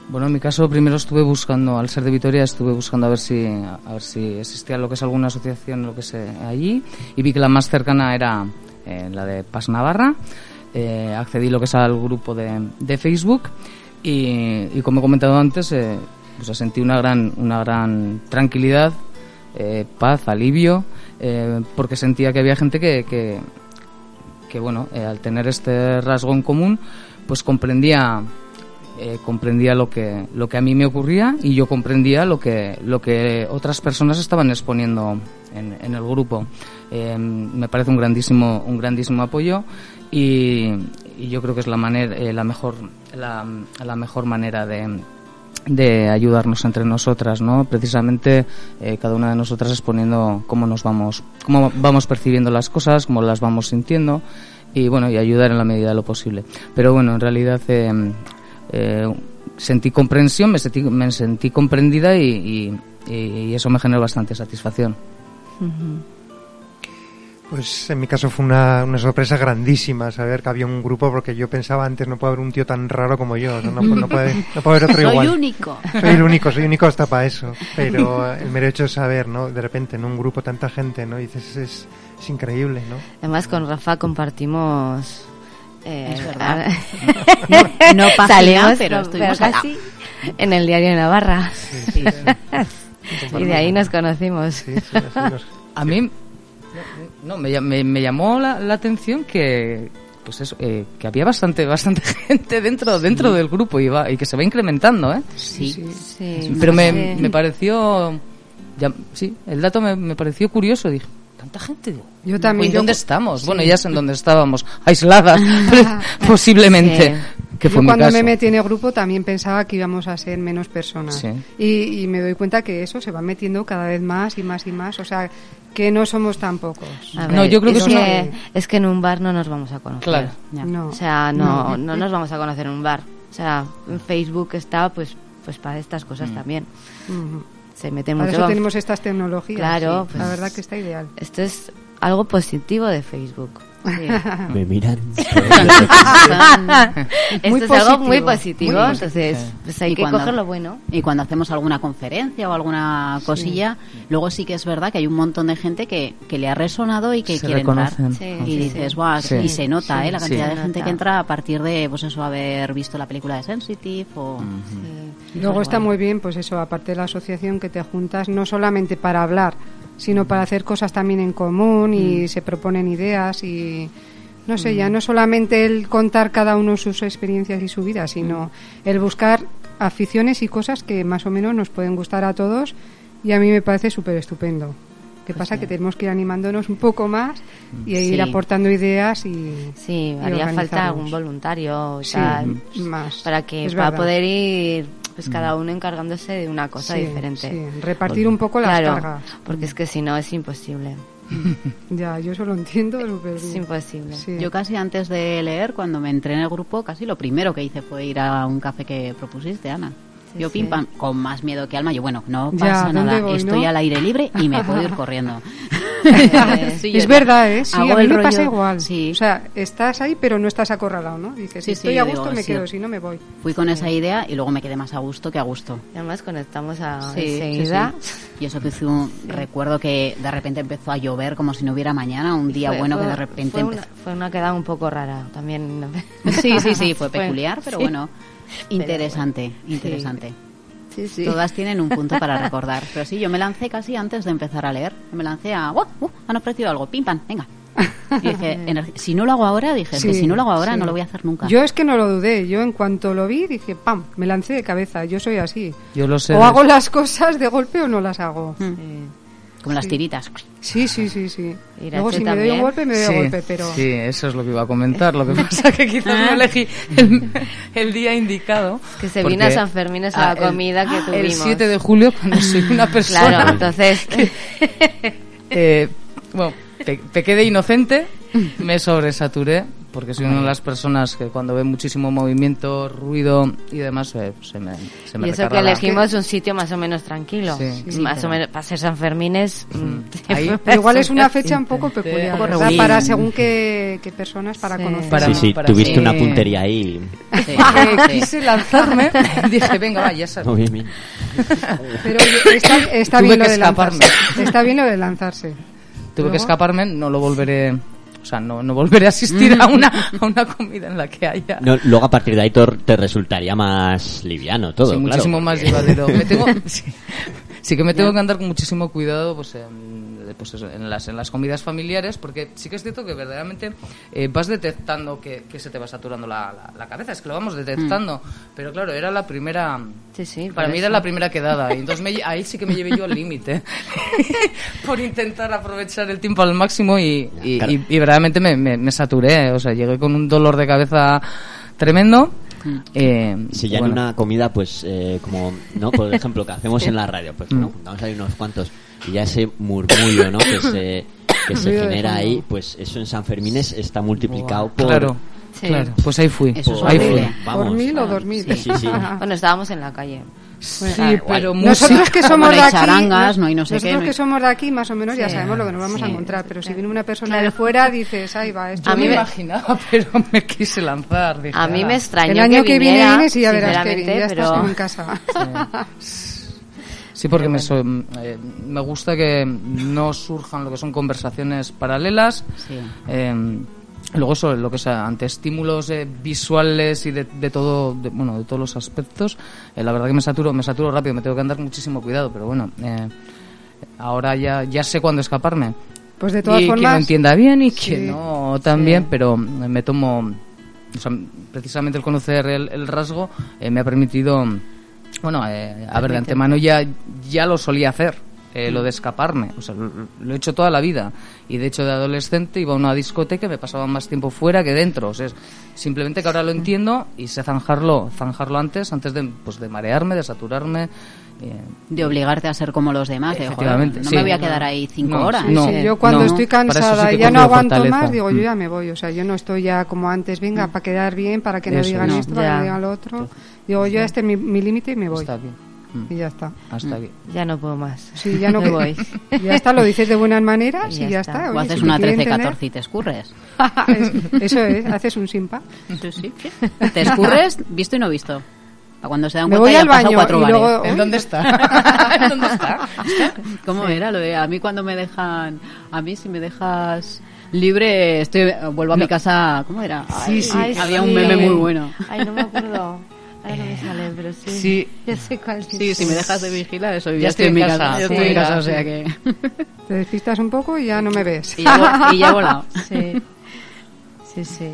Bueno, en mi caso primero estuve buscando, al ser de Vitoria, estuve buscando a ver si, a ver si existía lo que es alguna asociación, lo que sé, allí, y vi que la más cercana era eh, la de Paz Navarra. Eh, accedí lo que es al grupo de, de Facebook. Y, y como he comentado antes, eh, pues sentí una gran, una gran tranquilidad, eh, paz, alivio, porque sentía que había gente que, que, bueno, al tener este rasgo en común, pues comprendía comprendía lo que lo que a mí me ocurría y yo comprendía lo que lo que otras personas estaban exponiendo en, en el grupo. Me parece un grandísimo un grandísimo apoyo y, yo creo que es la manera la mejor la, la mejor manera de, de ayudarnos entre nosotras, ¿no? Precisamente eh, cada una de nosotras exponiendo cómo nos vamos, cómo vamos percibiendo las cosas, cómo las vamos sintiendo y bueno, y ayudar en la medida de lo posible. Pero bueno, en realidad eh, eh, sentí comprensión, me sentí, me sentí comprendida y, y, y eso me generó bastante satisfacción. Pues en mi caso fue una, una sorpresa grandísima saber que había un grupo porque yo pensaba antes no puede haber un tío tan raro como yo, o sea, no, no puede, no puede haber otro Soy igual. único. Soy el único, soy único hasta para eso. Pero el mero hecho de saber, ¿no? De repente en un grupo tanta gente, ¿no? Dices, es, es increíble, ¿no? Además, con Rafa compartimos. eh, Es verdad. No, No página, salimos, pero estuvimos casi en el diario de Navarra. Sí, sí, sí. y de ahí nos conocimos. Sí, sí, así nos- A mí no, me, me- me llamó la, la atención que pues eso, eh, que había bastante bastante gente dentro dentro del grupo y, va- y que se va incrementando, ¿eh? Sí. Sí, Pero me, sí. me pareció ya, sí, el dato me, me pareció curioso, dije, tanta gente, Yo también, ¿en yo dónde estamos? sí. Bueno, ya sé en dónde estábamos, aisladas, posiblemente, que Yo fue mi cuando caso. me metí en el grupo también pensaba que íbamos a ser menos personas. Sí. Y, y me doy cuenta que eso se va metiendo cada vez más y más y más. O sea, que no somos tan pocos. No, yo creo que es una- que, es que en un bar no nos vamos a conocer. Claro. Ya. No. O sea, no, no nos vamos a conocer en un bar. O sea, en Facebook está pues pues para estas cosas también. Ujú. Se mete Para mucho. eso tenemos estas tecnologías. Claro, sí. pues- La verdad que está ideal. Esto es algo positivo de Facebook. Me miran. Esto Muy es algo muy positivo, muy entonces pues hay Y que cuando- coger lo bueno. Y cuando hacemos alguna conferencia o alguna cosilla, luego sí que es verdad que hay un montón de gente que, que le ha resonado y que Se quiere entrar. Sí, Y sí, dices, sí. "Buah", Sí. y se nota, Sí, ¿eh? La cantidad de gente que entra a partir de, pues eso, haber visto la película de Sensitive o... Sí. Luego está muy bien, pues eso, aparte de la asociación, que te juntas no solamente para hablar, sino para hacer cosas también en común y se proponen ideas y no sé, ya no solamente el contar cada uno sus experiencias y su vida, sino el buscar aficiones y cosas que más o menos nos pueden gustar a todos y a mí me parece súper estupendo. ¿Qué pasa? Que tenemos que ir animándonos un poco más y ir Sí. aportando ideas y Sí, y haría falta algún voluntario y Sí, tal, más. para que Es para verdad. poder ir pues cada uno encargándose de una cosa Sí, diferente. sí, repartir un poco las Claro, cargas. porque es que si no es imposible. Ya, yo eso lo entiendo súper Es imposible. Sí. Yo casi antes de leer, cuando me entré en el grupo, casi lo primero que hice fue ir a un café que propusiste, Ana. Sí, yo pim pam, con más miedo que alma. Yo, bueno, no pasa ¿dónde nada, voy, estoy no? al aire libre y me puedo ir corriendo. Sí, es verdad, ¿eh? Sí, a mí me pasa igual. Sí. O sea, estás ahí, pero no estás acorralado, ¿no? Dices, Sí, si estoy a gusto, digo, me sí. quedo, si no, me voy. Fui con esa idea y luego me quedé más a gusto que a gusto. Y además conectamos a enseguida. sí. Y eso que hice un- recuerdo que de repente empezó a llover como si no hubiera mañana, un día Fue- bueno fue- que de repente fue una, empezó. fue una quedada un poco rara también. Sí, sí, sí, fue peculiar, pero sí. bueno, interesante, interesante. Sí, sí. Todas tienen un punto para recordar. Pero sí, yo me lancé casi antes de empezar a leer. Me lancé a, ¡uh! uh, han ofrecido algo, pim pam, venga. Y dije, "Ener- si no lo hago ahora, dije, es que Sí, si no lo hago ahora, sí. no lo voy a hacer nunca. Yo es que no lo dudé. Yo en cuanto lo vi, dije, ¡pam! Me lancé de cabeza. Yo soy así. Yo lo sé. O hago las cosas de golpe o no las hago. Mm, Como las Sí. tiritas. Sí, sí, sí, sí. Irache Luego si me doy también. un golpe, me doy sí, un golpe, pero... sí, eso es lo que iba a comentar. Lo que pasa que quizás no elegí el, el día indicado. Que se vino a San Fermín esa Ah, el- comida que tuvimos. El 7 de julio, cuando soy una persona. Claro, entonces... eh, bueno, pe- pequé de inocente, me sobresaturé, porque soy una de las personas que cuando ve muchísimo movimiento, ruido y demás, eh, se me, se me y eso que recarga la- elegimos un sitio más o menos tranquilo. Sí. Más o menos para ser San Fermines. mm, Ahí- Pero igual es una fecha un poco peculiar. Para según qué, qué personas, para Sí. conocer. Para- sí, sí, para- tuviste sí. una puntería ahí. Sí, sí. quise lanzarme, dije, venga, va, ya bien. Pero oye, está, bien lo de escaparme. lanzarse. Está bien lo de lanzarse. Tuve Luego- que escaparme, no lo volveré, sea, no, no volveré a asistir a una, a una comida en la que haya. No, luego a partir de ahí te resultaría más liviano todo. Sí, claro, muchísimo más llevadero. Me tengo, sí, sí que me tengo que andar con muchísimo cuidado pues, en, pues eso, en, las, en las comidas familiares, porque sí que es cierto que verdaderamente eh, vas detectando que, que se te va saturando la, la- la cabeza, es que lo vamos detectando. Pero claro, era la primera... Sí, sí. Para mí eso. era la primera quedada, y entonces me ahí sí que me llevé yo al límite por intentar aprovechar el tiempo al máximo y, y, Claro. y- y verdaderamente me, me- me saturé, o sea, llegué con un dolor de cabeza tremendo Eh, Si ya bueno, en una comida, pues, eh, como, ¿no? Por ejemplo, que hacemos en la radio, pues, Mm. ¿no? Juntamos ahí unos cuantos y ya ese murmullo, ¿no? Que se, que se genera ahí, pues eso en San Fermines está multiplicado por... Claro, Sí. claro, pues ahí fui. Eso es ahí fui. Vamos, ¿Por mil o ah, dos mil? Sí, sí, sí. Bueno, estábamos en la calle. Sí, pero Nosotros que somos de aquí, charangas, no hay no sé nosotros qué, no que somos de aquí, más o menos, ya Sí. sabemos lo que nos vamos a Sí. encontrar. Pero si viene una persona de fuera, dices, ahí va, esto A mí me imaginaba, pero me quise lanzar. dije, A mí me extrañó El año que, viene vienes y ya verás que sinceramente, ya pero... estás en casa. Sí, porque me, so- eh, me gusta que no surjan lo que son conversaciones paralelas. Sí. Eh, luego eso, lo que sea, ante estímulos eh, visuales y de, de todo, de- bueno, de todos los aspectos, eh, la verdad que me saturo, me saturo rápido, me tengo que andar muchísimo cuidado, pero bueno, eh, ahora ya, ya sé cuándo escaparme. Pues de todas y que lo formas, entienda bien y Sí. que no también, pero me tomo, o sea, precisamente el conocer el, el rasgo eh, me ha permitido, bueno, eh, a ver, de antemano ya, ya lo solía hacer, eh, lo de escaparme, o sea, lo, lo he hecho toda la vida. Y de hecho de adolescente iba a una discoteca y me pasaba más tiempo fuera que dentro, o sea, es simplemente que ahora lo entiendo y sé zanjarlo, zanjarlo antes, antes de, pues, de marearme, de saturarme. De obligarte a ser como los demás. De, joder, Efectivamente, no sí. me voy a quedar ahí cinco No, horas. Sí, No, sí, yo cuando no, estoy sí cansada y ya no aguanto fortaleza. más, digo, yo Mm. ya me voy. O sea, yo no estoy ya como antes, venga, para quedar bien, para que no Eso digan es. esto, para que Ya. no digan lo otro. Digo, yo este es mi, mi límite y me voy. hasta aquí. Mm, Y ya está. hasta aquí. Ya no puedo más. Sí, ya no me voy. Ya está, lo dices de buenas maneras Y y ya ya está. está. O Oye, haces si una te quieren 13, tener- 14 y te escurres. Es- Eso es, haces un simpa. Sí, sí. Te escurres visto y no visto. A cuando se dan Me cuenta voy ya al baño cuatro y bares. luego... ¿En dónde está? ¿En dónde está? ¿Cómo era lo de a mí cuando me dejan, a mí si me dejas libre, estoy vuelvo a mi casa, ¿cómo era? Sí, sí. Ay, Había sí. un meme muy bueno. Ay, no me acuerdo. Ahora no me sale, pero sí. Sí. Ya sé cuál Sí, si me dejas de vigilar, eso ya, Ya estoy en mi casa. sí. Ya estoy en casa, o sea que... Te despistas un poco y ya no me ves. y, ya, y ya he volado. Sí. Sí, sí.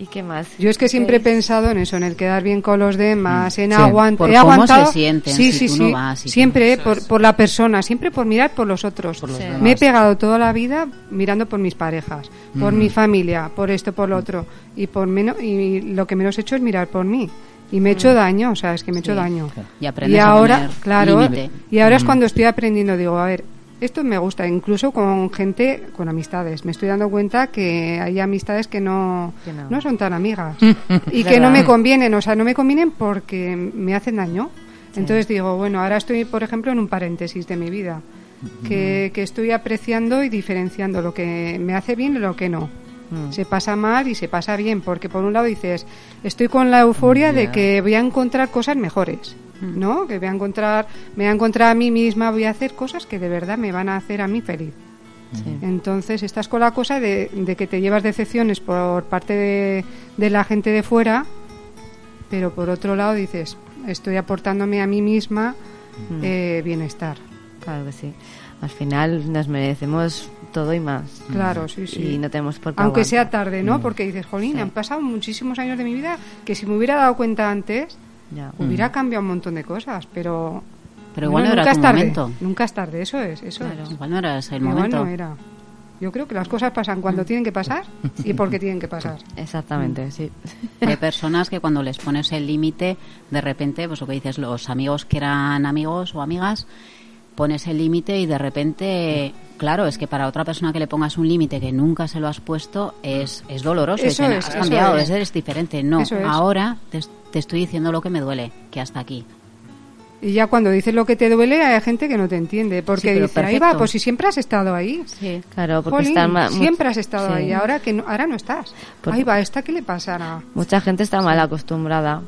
¿Y qué más? Yo es que siempre he pensado en eso, en el quedar bien con los demás, en Sí. aguantar. Por he cómo aguantado. se sienten, sí, si sí, tú no sí. vas, si tú siempre, eh, por, por la persona, siempre por mirar por los otros. Por los Sí. demás. Me he pegado toda la vida mirando por mis parejas, por Mm. mi familia, por esto, por lo otro. Y, por menos, y lo que menos he hecho es mirar por mí. Y me he hecho daño, o sea, es que me he hecho Sí. daño. Y aprendes y a ahora, poner claro, límite. y ahora es Mm. cuando estoy aprendiendo, digo, a ver, esto me gusta, incluso con gente, con amistades. Me estoy dando cuenta que hay amistades que no, Que no. no son tan amigas y que no me convienen, o sea, no me convienen porque me hacen daño. Entonces digo, bueno, ahora estoy, por ejemplo, en un paréntesis de mi vida, que, que estoy apreciando y diferenciando lo que me hace bien y lo que no. Mm. Se pasa mal y se pasa bien, porque por un lado dices, estoy con la euforia de que voy a encontrar cosas mejores, ¿no? Que voy a encontrar, me voy a encontrar a mí misma, voy a hacer cosas que de verdad me van a hacer a mí feliz. Sí. Entonces estás con la cosa de, de que te llevas decepciones por parte de, de la gente de fuera, pero por otro lado dices, estoy aportándome a mí misma Mm. eh, bienestar. Claro que sí. Al final nos merecemos todo y más. Claro, sí, sí. Y no tenemos por qué Aunque sea tarde, ¿no? Porque dices, jolín, Sí. han pasado muchísimos años de mi vida que si me hubiera dado cuenta antes, Ya. hubiera cambiado un montón de cosas, pero... Pero igual no era nunca tu es tarde. momento. Nunca es tarde, eso es, eso Claro. es. Igual no era ese el Igual momento. no era. Yo creo que las cosas pasan cuando tienen que pasar y porque tienen que pasar. Exactamente, sí. Hay personas que cuando les pones el límite, de repente, pues lo que dices, los amigos que eran amigos o amigas, pones el límite y de repente, claro, es que para otra persona que le pongas un límite que nunca se lo has puesto es, es doloroso. Eso Dicen, es, has eso cambiado, es. eres diferente. No, Eso es. ahora te, te estoy diciendo lo que me duele, que hasta aquí. Y ya cuando dices lo que te duele, hay gente que no te entiende. Porque dice, ahí va, pues si siempre has estado ahí. Sí. Claro, porque Jolín, ma- siempre has estado sí. ahí, ahora que no, ahora no estás. Ahí va, ¿esta qué le pasará? Mucha gente está mal acostumbrada,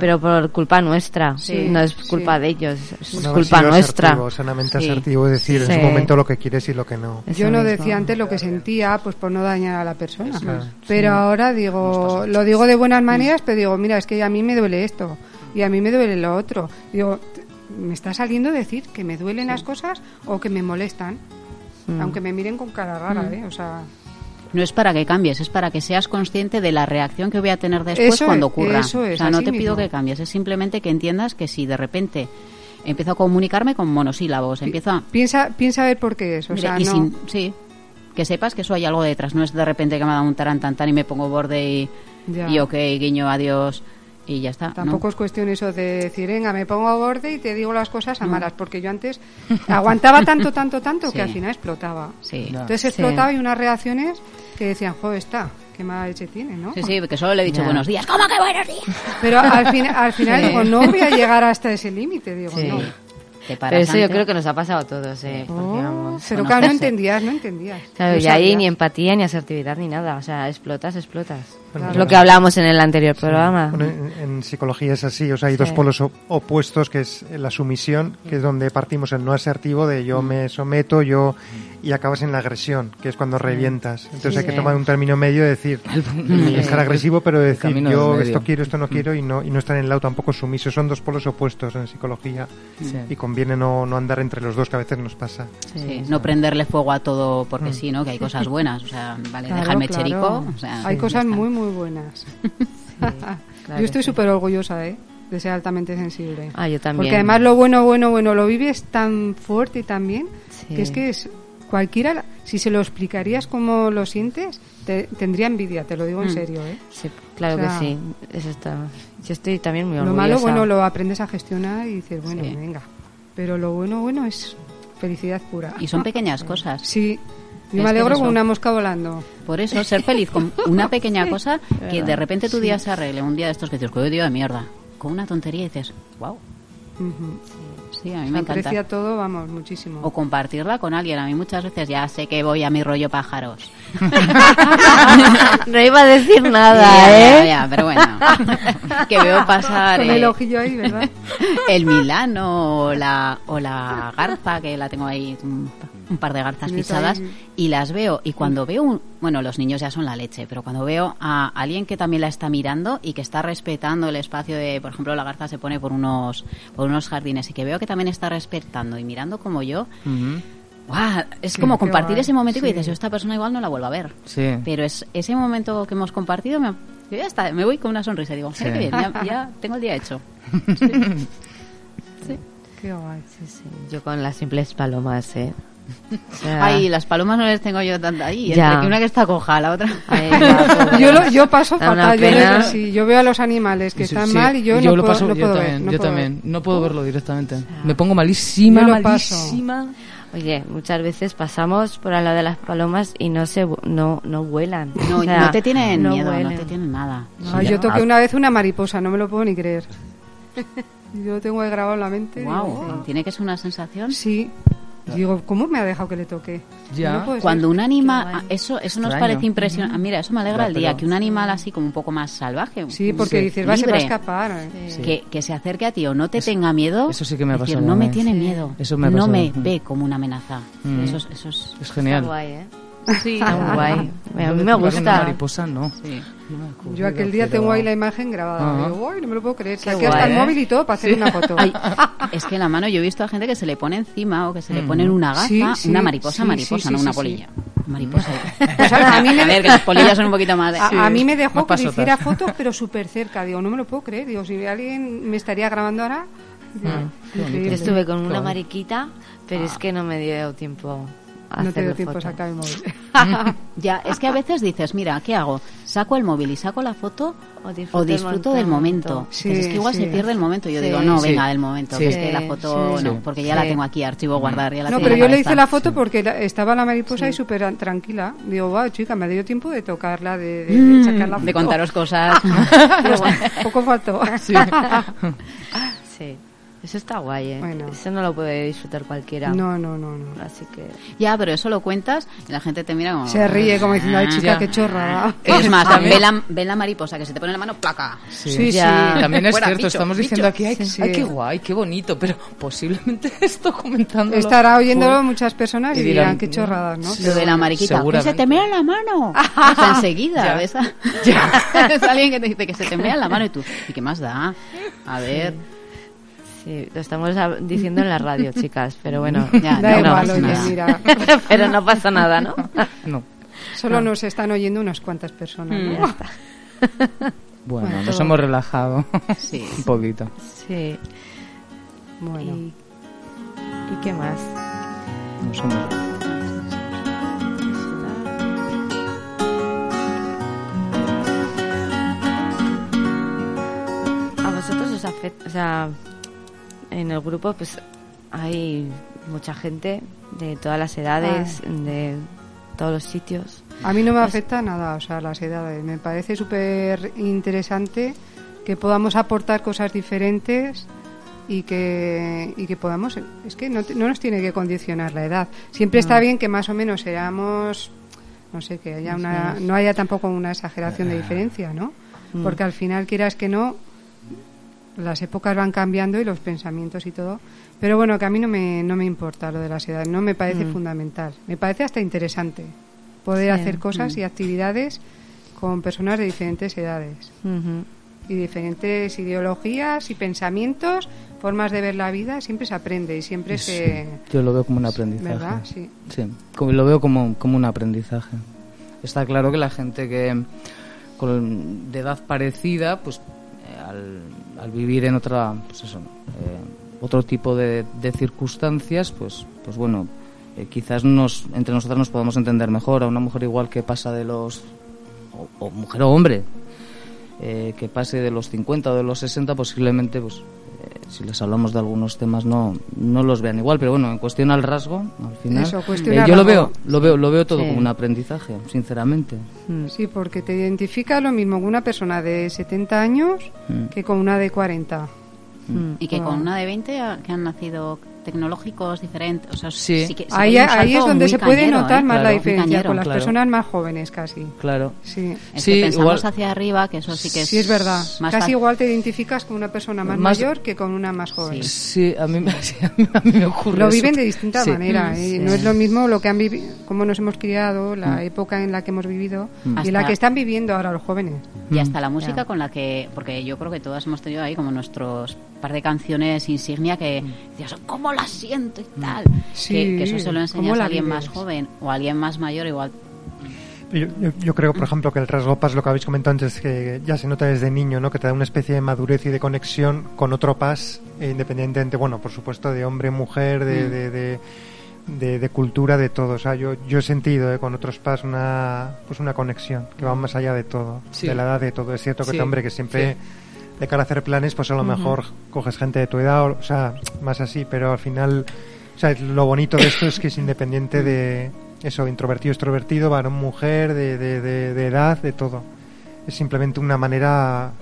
pero por culpa nuestra. Sí, no es sí. culpa de ellos, es culpa nuestra. asertivo, sanamente Sí. asertivo, es decir, en su momento lo que quieres y lo que no. Eso Yo no mismo. decía antes lo que sentía, pues por no dañar a la persona. Claro. Pero ahora digo, lo digo de buenas maneras, pero digo, mira, es que a mí me duele esto y a mí me duele lo otro. Digo, me está saliendo decir que me duelen las cosas o que me molestan, Mm. aunque me miren con cara rara, ¿eh? O sea, No es para que cambies, es para que seas consciente de la reacción que voy a tener después Eso cuando es, ocurra. eso es, o sea, no te pido que cambies, es simplemente que entiendas que si de repente empiezo a comunicarme con monosílabos, empiezo a... piensa, piensa a ver por qué es. O sea, y no. sin- sí, que sepas que eso hay algo detrás, no es de repente que me ha dado un tarantantán y me pongo borde y, Ya. y ok, guiño, adiós. Y ya está. ¿no? Tampoco es cuestión eso de decir, venga, me pongo a borde y te digo las cosas a malas, porque yo antes aguantaba tanto, tanto, tanto que al final explotaba. Sí. Entonces explotaba y unas reacciones que decían, joder, está, qué mala leche tiene, ¿no? Sí, sí, porque solo le he dicho Ya. buenos días. ¿Cómo que buenos días? Pero al, fin- al final Sí. digo, no voy a llegar hasta ese límite, digo, Sí. no. Te Pero eso yo creo que nos ha pasado a todos, eh. porque, Oh, vamos, pero claro, no entendías, no entendías. Claro, No y ahí ni empatía, ni asertividad, ni nada. O sea, explotas, explotas. Pero- lo que hablábamos en el anterior programa. Bueno, en, en psicología es así, o sea, hay dos Sí. polos o- opuestos, que es la sumisión, que es donde partimos el no asertivo de yo me someto, yo y acabas en la agresión, que es cuando revientas. Entonces hay que Sí. tomar un término medio de decir, ni estar agresivo, pero decir yo esto quiero, esto no quiero y no y no estar en el lado tampoco sumiso. Son dos polos opuestos en psicología Sí. y conviene no, no andar entre los dos, que a veces nos pasa. Sí, no prenderle fuego a todo porque sí, ¿no? Que hay cosas buenas. O sea, vale, Claro, deja el claro. mecherico. O sea, Hay cosas está. muy, muy buenas. claro yo estoy sí. súper orgullosa, ¿eh? De ser altamente sensible. Ah, yo también. Porque además lo bueno, bueno, bueno, lo vives tan fuerte y tan bien, Sí. que es que es cualquiera, si se lo explicarías como lo sientes, te- tendría envidia, te lo digo en Mm. serio, ¿eh? Sí, claro O sea, que sí. Eso está. Yo estoy también muy Lo orgullosa. malo, bueno, lo aprendes a gestionar y dices, bueno, Sí. venga. Pero lo bueno, bueno es felicidad pura. Y son pequeñas cosas. Sí. Yo me alegro con una mosca volando. Por eso, ser feliz con una pequeña cosa que de repente tu día se arregle. Un día de estos que dices, "Qué día de mierda. Con una tontería y dices, wow. Ujú. Sí, a mí Se me encanta. aprecia todo, vamos, muchísimo. O compartirla con alguien. A mí muchas veces ya sé que voy a mi rollo pájaros. no iba a decir nada, Ya, ¿eh? ya, ya, pero bueno. que veo pasar Con eh, el ojillo ahí, ¿verdad? el Milano o la, o la garza, que la tengo ahí un, par de garzas pisadas, y las veo. Y cuando veo, un, bueno, los niños ya son la leche, pero cuando veo a alguien que también la está mirando y que está respetando el espacio de, por ejemplo, la garza se pone por unos, por unos jardines y que veo que también está respetando y mirando como yo, es como compartir ese momentico y sí. dices, yo esta persona igual no la vuelvo a ver. Sí. Pero es ese momento que hemos compartido, me, yo ya está, me voy con una sonrisa y digo, Sí. "Mira qué bien, ya, ya tengo el día hecho. Qué guay. Sí, sí. Yo con las simples palomas, ¿eh? Ay, las palomas no les tengo yo tanta ahí. Ya. Entre que una que está coja, la otra. ay. Yo, lo- yo paso fatal. Yo, pena. les- sí, yo veo a los animales que Sí, están sí, mal y yo, no lo puedo, paso, no yo puedo ver, también, no yo puedo también. ver. No puedo verlo directamente. Me pongo malísima, paso. malísima. Oye, muchas veces pasamos por al lado de las palomas y no se no no vuelan. No, O sea, no te tienen no miedo, no te tienen nada. Yo toqué una vez una mariposa, no me lo puedo ni creer. yo lo tengo ahí grabado en la mente. digo, Wow, oh. tiene que ser una sensación. Sí. Digo, ¿cómo me ha dejado que le toque? Ya. No. Cuando un animal, guay. eso, eso nos Extraño. parece impresionante. Mira, eso me alegra Ya, el día, pero- que un animal así como un poco más salvaje. Sí, porque Sí. dices, va, se va a escapar. Sí. Que, que se acerque a ti o no te tenga miedo. eso sí que me ha decir, pasado No a me tiene Sí. miedo. Eso me ha no pasado. me Mm. ve como una amenaza. Mm. Eso, es- eso es. Es Está genial. guay, ¿eh? Sí, Está muy guay. A mí me decirle a una gusta. mariposa, no. Sí. Yo aquel día tengo ahí la imagen grabada. Ajá. Digo, "Uy, no me lo puedo creer. Qué Saqué hasta guay, el ¿eh? móvil y todo para hacer una foto. Ay, es que en la mano yo he visto a gente que se le pone encima o que se le pone en una gafa Sí, sí, una mariposa, sí, mariposa, sí, no sí, una sí, polilla. Mariposa. Pues a, a mí me A ver, que las polillas son un poquito más de... A, a mí me dejó que hiciera fotos, pero súper cerca. Digo, no me lo puedo creer. Digo, si alguien me estaría grabando ahora. digo. Yo estuve con una mariquita, pero es que no me dio tiempo No te dio tiempo a sacar el móvil. Ya, es que a veces dices, mira, ¿qué hago? ¿Saco el móvil y saco la foto O o disfruto disfruto, el del momento. Sí, es que igual sí. se pierde el momento. Yo Sí. digo, no, Sí. venga, del momento, que es que la foto sí. no, Sí. porque ya la tengo aquí, archivo, guardar, ya la No, tengo pero yo le hice la foto porque la- estaba la mariposa y súper tranquila. Digo, wow, chica, me dio tiempo de tocarla, de, de- de sacar la foto. Mm, De contaros cosas. Pues, poco faltó. Sí. Eso está guay, ¿eh? Bueno. Eso no lo puede disfrutar cualquiera. No, no, no, no. Así que... ya, pero eso lo cuentas y la gente te mira como... Se ríe como diciendo, ay, Ah. chica, Ya. qué chorra. Es más, ve la, ve la mariposa que se te pone en la mano, placa. Sí, Sí, Ya. sí. También es Fuera, cierto, bicho, estamos bicho. diciendo aquí, ay, Sí, ay, qué guay, qué bonito, pero posiblemente esto comentándolo. Estará oyéndolo Pues- muchas personas y, y dirán, dirán, qué chorradas, ¿no? Lo de la mariquita, que se te mea en la mano. O sea, enseguida, Ya. ¿ves? es alguien que te dice que se te mea en la mano y tú, ¿y qué más da? A ver, Sí, lo estamos diciendo en la radio, chicas, pero bueno. Ya, Da no, igual, no oye, pasa nada. mira. pero no pasa nada, ¿no? No. Solo nos están oyendo unas cuantas personas, Mm. ¿no? Bueno, Bueno, nos hemos relajado sí. un poquito. Sí. Bueno. ¿Y, ¿y qué más? Nos hemos- afecta, o sea, en el grupo pues hay mucha gente de todas las edades, de todos los sitios. A mí no me Pues- afecta nada, o sea, las edades. Me parece súper interesante que podamos aportar cosas diferentes y que, y que podamos... Es que no, no nos tiene que condicionar la edad. Siempre está bien que más o menos seamos... No sé, que haya una, no haya tampoco una exageración de diferencia, ¿no? Mm. Porque al final, quieras que no, las épocas van cambiando y los pensamientos y todo. Pero bueno, que a mí no me, no me importa lo de las edades, no me parece Mm. fundamental. Me parece hasta interesante poder Sí. hacer cosas Mm. y actividades con personas de diferentes edades y diferentes ideologías y pensamientos, formas de ver la vida. Siempre se aprende y siempre se. Yo lo veo como un aprendizaje. ¿Verdad? Sí. Sí, como- lo veo como, como un aprendizaje. Está claro que la gente que con, de edad parecida, pues eh, al, al vivir en otra, pues eso, eh, otro tipo de, circunstancias, pues, pues bueno, eh, quizás nos, entre nosotras nos podamos entender mejor. A una mujer igual que pasa de los, o, mujer o hombre, eh, que pase de los 50 o de los 60, posiblemente, pues si les hablamos de algunos temas no, no los vean igual, pero bueno, en cuestión al rasgo, al final, Eso, eh, yo lo veo, lo veo, lo veo todo Sí. como un aprendizaje, sinceramente. Mm. Sí, porque te identifica lo mismo con una persona de 70 años Mm. que con una de 40. Mm. Y que Ah. con una de 20 a- que han nacido tecnológicos diferentes. O sea, Sí. Ahí, que es donde se puede cañero, notar ¿eh? más la diferencia cañero. con las Claro. personas más jóvenes casi. Claro. Sí. Es Sí, que pensamos igual- hacia arriba, que eso sí que es. Sí, es verdad. Más Casi fácil. igual te identificas con una persona más, Más- mayor que con una más joven. Sí, a mí, me- sí, a mí, a mí me ocurre Lo eso. viven de distinta Sí. manera. Mm, ¿eh? sí. No es lo mismo lo que han vivido, cómo nos hemos criado, la Mm. época en la que hemos vivido Mm. y la que están viviendo ahora los jóvenes. Y hasta la música con la que, porque yo creo que todas hemos tenido ahí como nuestros par de canciones insignia que decías, ¿cómo las siento y tal? Sí, que, que eso se lo ¿cómo enseñas a alguien vives? más joven o a alguien más mayor, igual. Yo, yo- yo creo, por ejemplo, que el rasgo PAS, lo que habéis comentado antes, que ya se nota desde niño, ¿no? Que te da una especie de madurez y de conexión con otro PAS, eh, independientemente, bueno, por supuesto, de hombre, mujer, de, Mm. de, de, de- de cultura, de todo. O sea, yo, yo he sentido eh, con otros PAS una, pues una conexión que va más allá de todo, Sí. de la edad, de todo. Es cierto que, Sí, hombre, que siempre de cara a hacer planes, pues a lo mejor coges gente de tu edad, o, o sea, más así, pero al final, o sea, lo bonito de esto es que es independiente de eso, introvertido, extrovertido, varón, mujer, de, de, de, de edad, de todo. Es simplemente una manera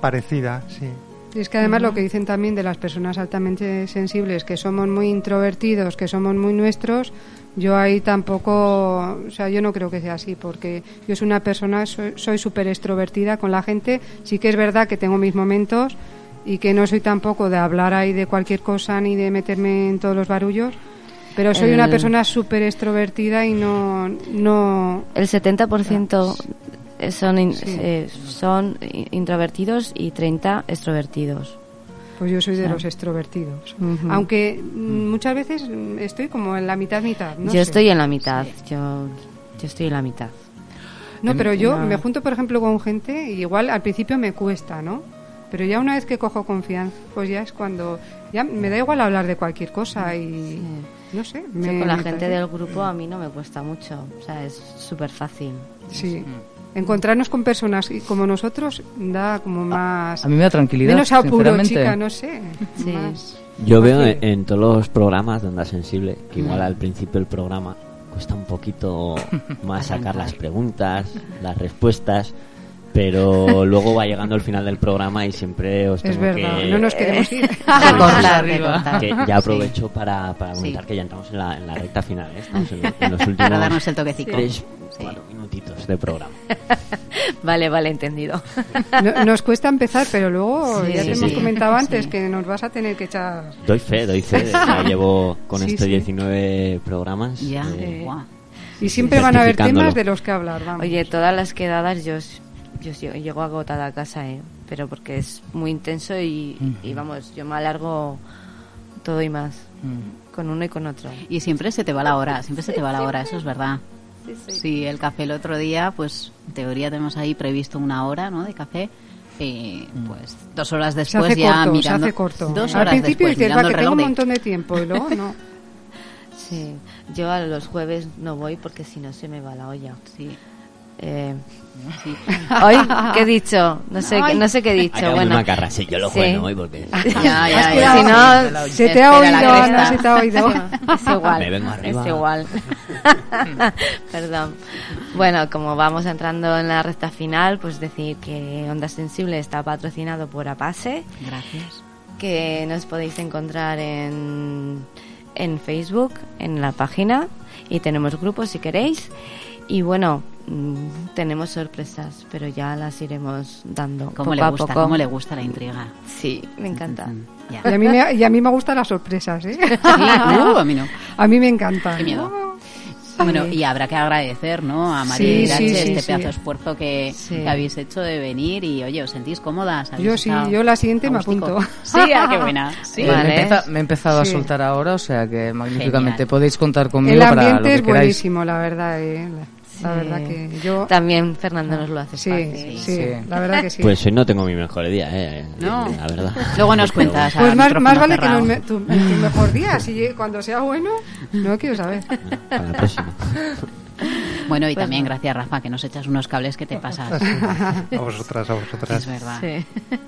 parecida, sí. Es que además lo que dicen también de las personas altamente sensibles, que somos muy introvertidos, que somos muy nuestros, yo ahí tampoco, o sea, yo no creo que sea así, porque yo soy una persona, soy súper extrovertida con la gente, sí que es verdad que tengo mis momentos y que no soy tampoco de hablar ahí de cualquier cosa ni de meterme en todos los barullos, pero soy una persona súper extrovertida y no, no, El 70% son, in- Sí. eh, son introvertidos y 30 extrovertidos. pues yo soy de Sí. los extrovertidos. Aunque mm, muchas veces mm, estoy como en la mitad mitad. No yo sé. estoy en la mitad. Yo, yo estoy en la mitad. No, pero yo No. me junto, por ejemplo, con gente y igual al principio me cuesta, ¿no? Pero ya una vez que cojo confianza, pues ya es cuando ya me da igual hablar de cualquier cosa y no sé. Yo con la me gente parece- del grupo a mí no me cuesta mucho. O sea, es súper fácil. Sí. Encontrarnos con personas y- como nosotros da como más A mí me da tranquilidad, menos apuro, chica, no sé. Sí. más- Yo más veo en, en todos los programas de Onda Sensible que igual al principio del programa cuesta un poquito más sacar las preguntas, las respuestas, pero luego va llegando el final del programa y siempre os Es tengo verdad, que... no nos queremos ir. De cortar, que ya aprovecho para, para Sí. comentar que ya entramos en la, en la recta final, ¿eh? estamos en, en los últimos Para darnos el toquecito. tres, Sí. cuatro minutitos de programa. Vale, vale, entendido. No- nos cuesta empezar, pero luego Sí, ya te sí, hemos sí. comentado antes Sí. que nos vas a tener que echar. Doy fe, doy fe, ya llevo con Sí, esto sí. 19 programas. Ya, eh, guau. Y siempre van a haber temas de los que hablar, vamos. Oye, todas las quedadas yo, yo llego agotada a casa, ¿eh? Pero porque es muy intenso y, y vamos, yo me alargo todo y más. Mm. Con uno y con otro. Y siempre se te va la hora, siempre se te va la hora, eso es verdad. Sí, el café el otro día, pues en teoría tenemos ahí previsto una hora, ¿no? De café. Y pues dos horas se después hace ya corto, mirando. se hace corto. Dos Al horas principio después, mirando que el tengo un montón de tiempo y luego no. Sí, yo a los jueves no voy porque si no se me va la olla. Sí. Eh, Hoy, ¿qué he dicho? No sé, Ay. no sé qué he dicho. Acabamos Bueno, macarra, sí, yo lo Sí. bueno hoy porque Ya, ya, Has ya. quedado- si no, Se te ha Espera oído, cresta. se te ha oído. es igual. Me vengo arriba. Es igual. Perdón. Bueno, como vamos entrando en la recta final, pues decir que Onda Sensible está patrocinado por Apase, Gracias. que nos podéis encontrar en, en Facebook, en la página, y tenemos grupos si queréis. Y bueno, mm, tenemos sorpresas, pero ya las iremos dando ¿Cómo poco le a gusta? poco. ¿Cómo le gusta la intriga? Sí, me encanta. Mm. Y a mí me, y a mí me gustan las sorpresas, ¿eh? Sí, a mí no. A mí me encanta. Qué miedo. Oh, Bueno, y habrá que agradecer, ¿no? A María Sí, sí, este sí. pedazo de esfuerzo que, Sí. que habéis hecho de venir y, oye, ¿os sentís cómodas? ¿Habéis Yo sí, yo la siguiente me apunto. Sí, ah, qué buena. Sí. Eh, Vale. me, he empeza- me he empezado Sí. a soltar ahora, o sea que magníficamente Genial. podéis contar conmigo El para lo ambiente que es queráis. buenísimo, la verdad. ¿eh? La, verdad que yo... También Fernando nos lo hace Sí, fácil. sí, Sí. la verdad que sí. Pues hoy no tengo mi mejor día, eh, No. la verdad. Luego nos cuentas. Pues más, más vale que no tu, tu mejor día. Si cuando sea bueno, no quiero saber. Para la próxima. Bueno, y Pues también no. gracias, Rafa, que nos echas unos cables que te pasas. A vosotras, a vosotras. Es verdad. Sí.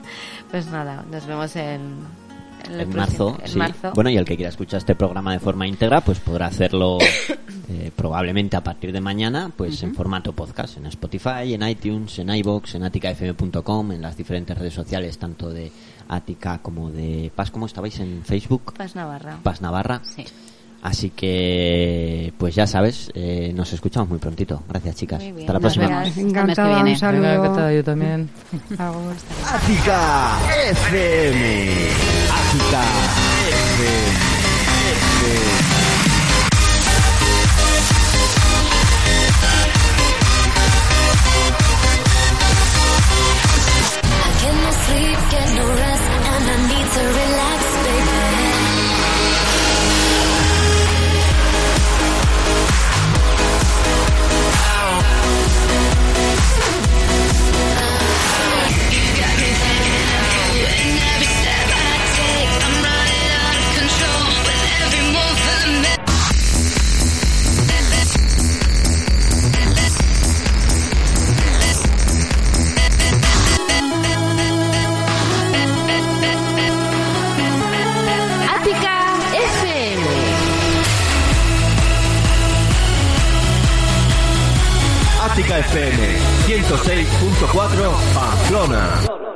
Pues nada, nos vemos en, en marzo, en sí. marzo. Bueno, y el que quiera escuchar este programa de forma íntegra, pues podrá hacerlo eh, probablemente a partir de mañana, pues en formato podcast, en Spotify, en iTunes, en iBox, en aticafm.com, en las diferentes redes sociales, tanto de Atica como de Paz. ¿Cómo estabais en Facebook? Paz Navarra. Paz Navarra. Sí. Así que, pues ya sabes, eh, nos escuchamos muy prontito. Gracias, chicas. Muy bien, Hasta la nos próxima. Encantada, un saludo. Yo también. Ática FM. FM. I FM 106.4 Pamplona.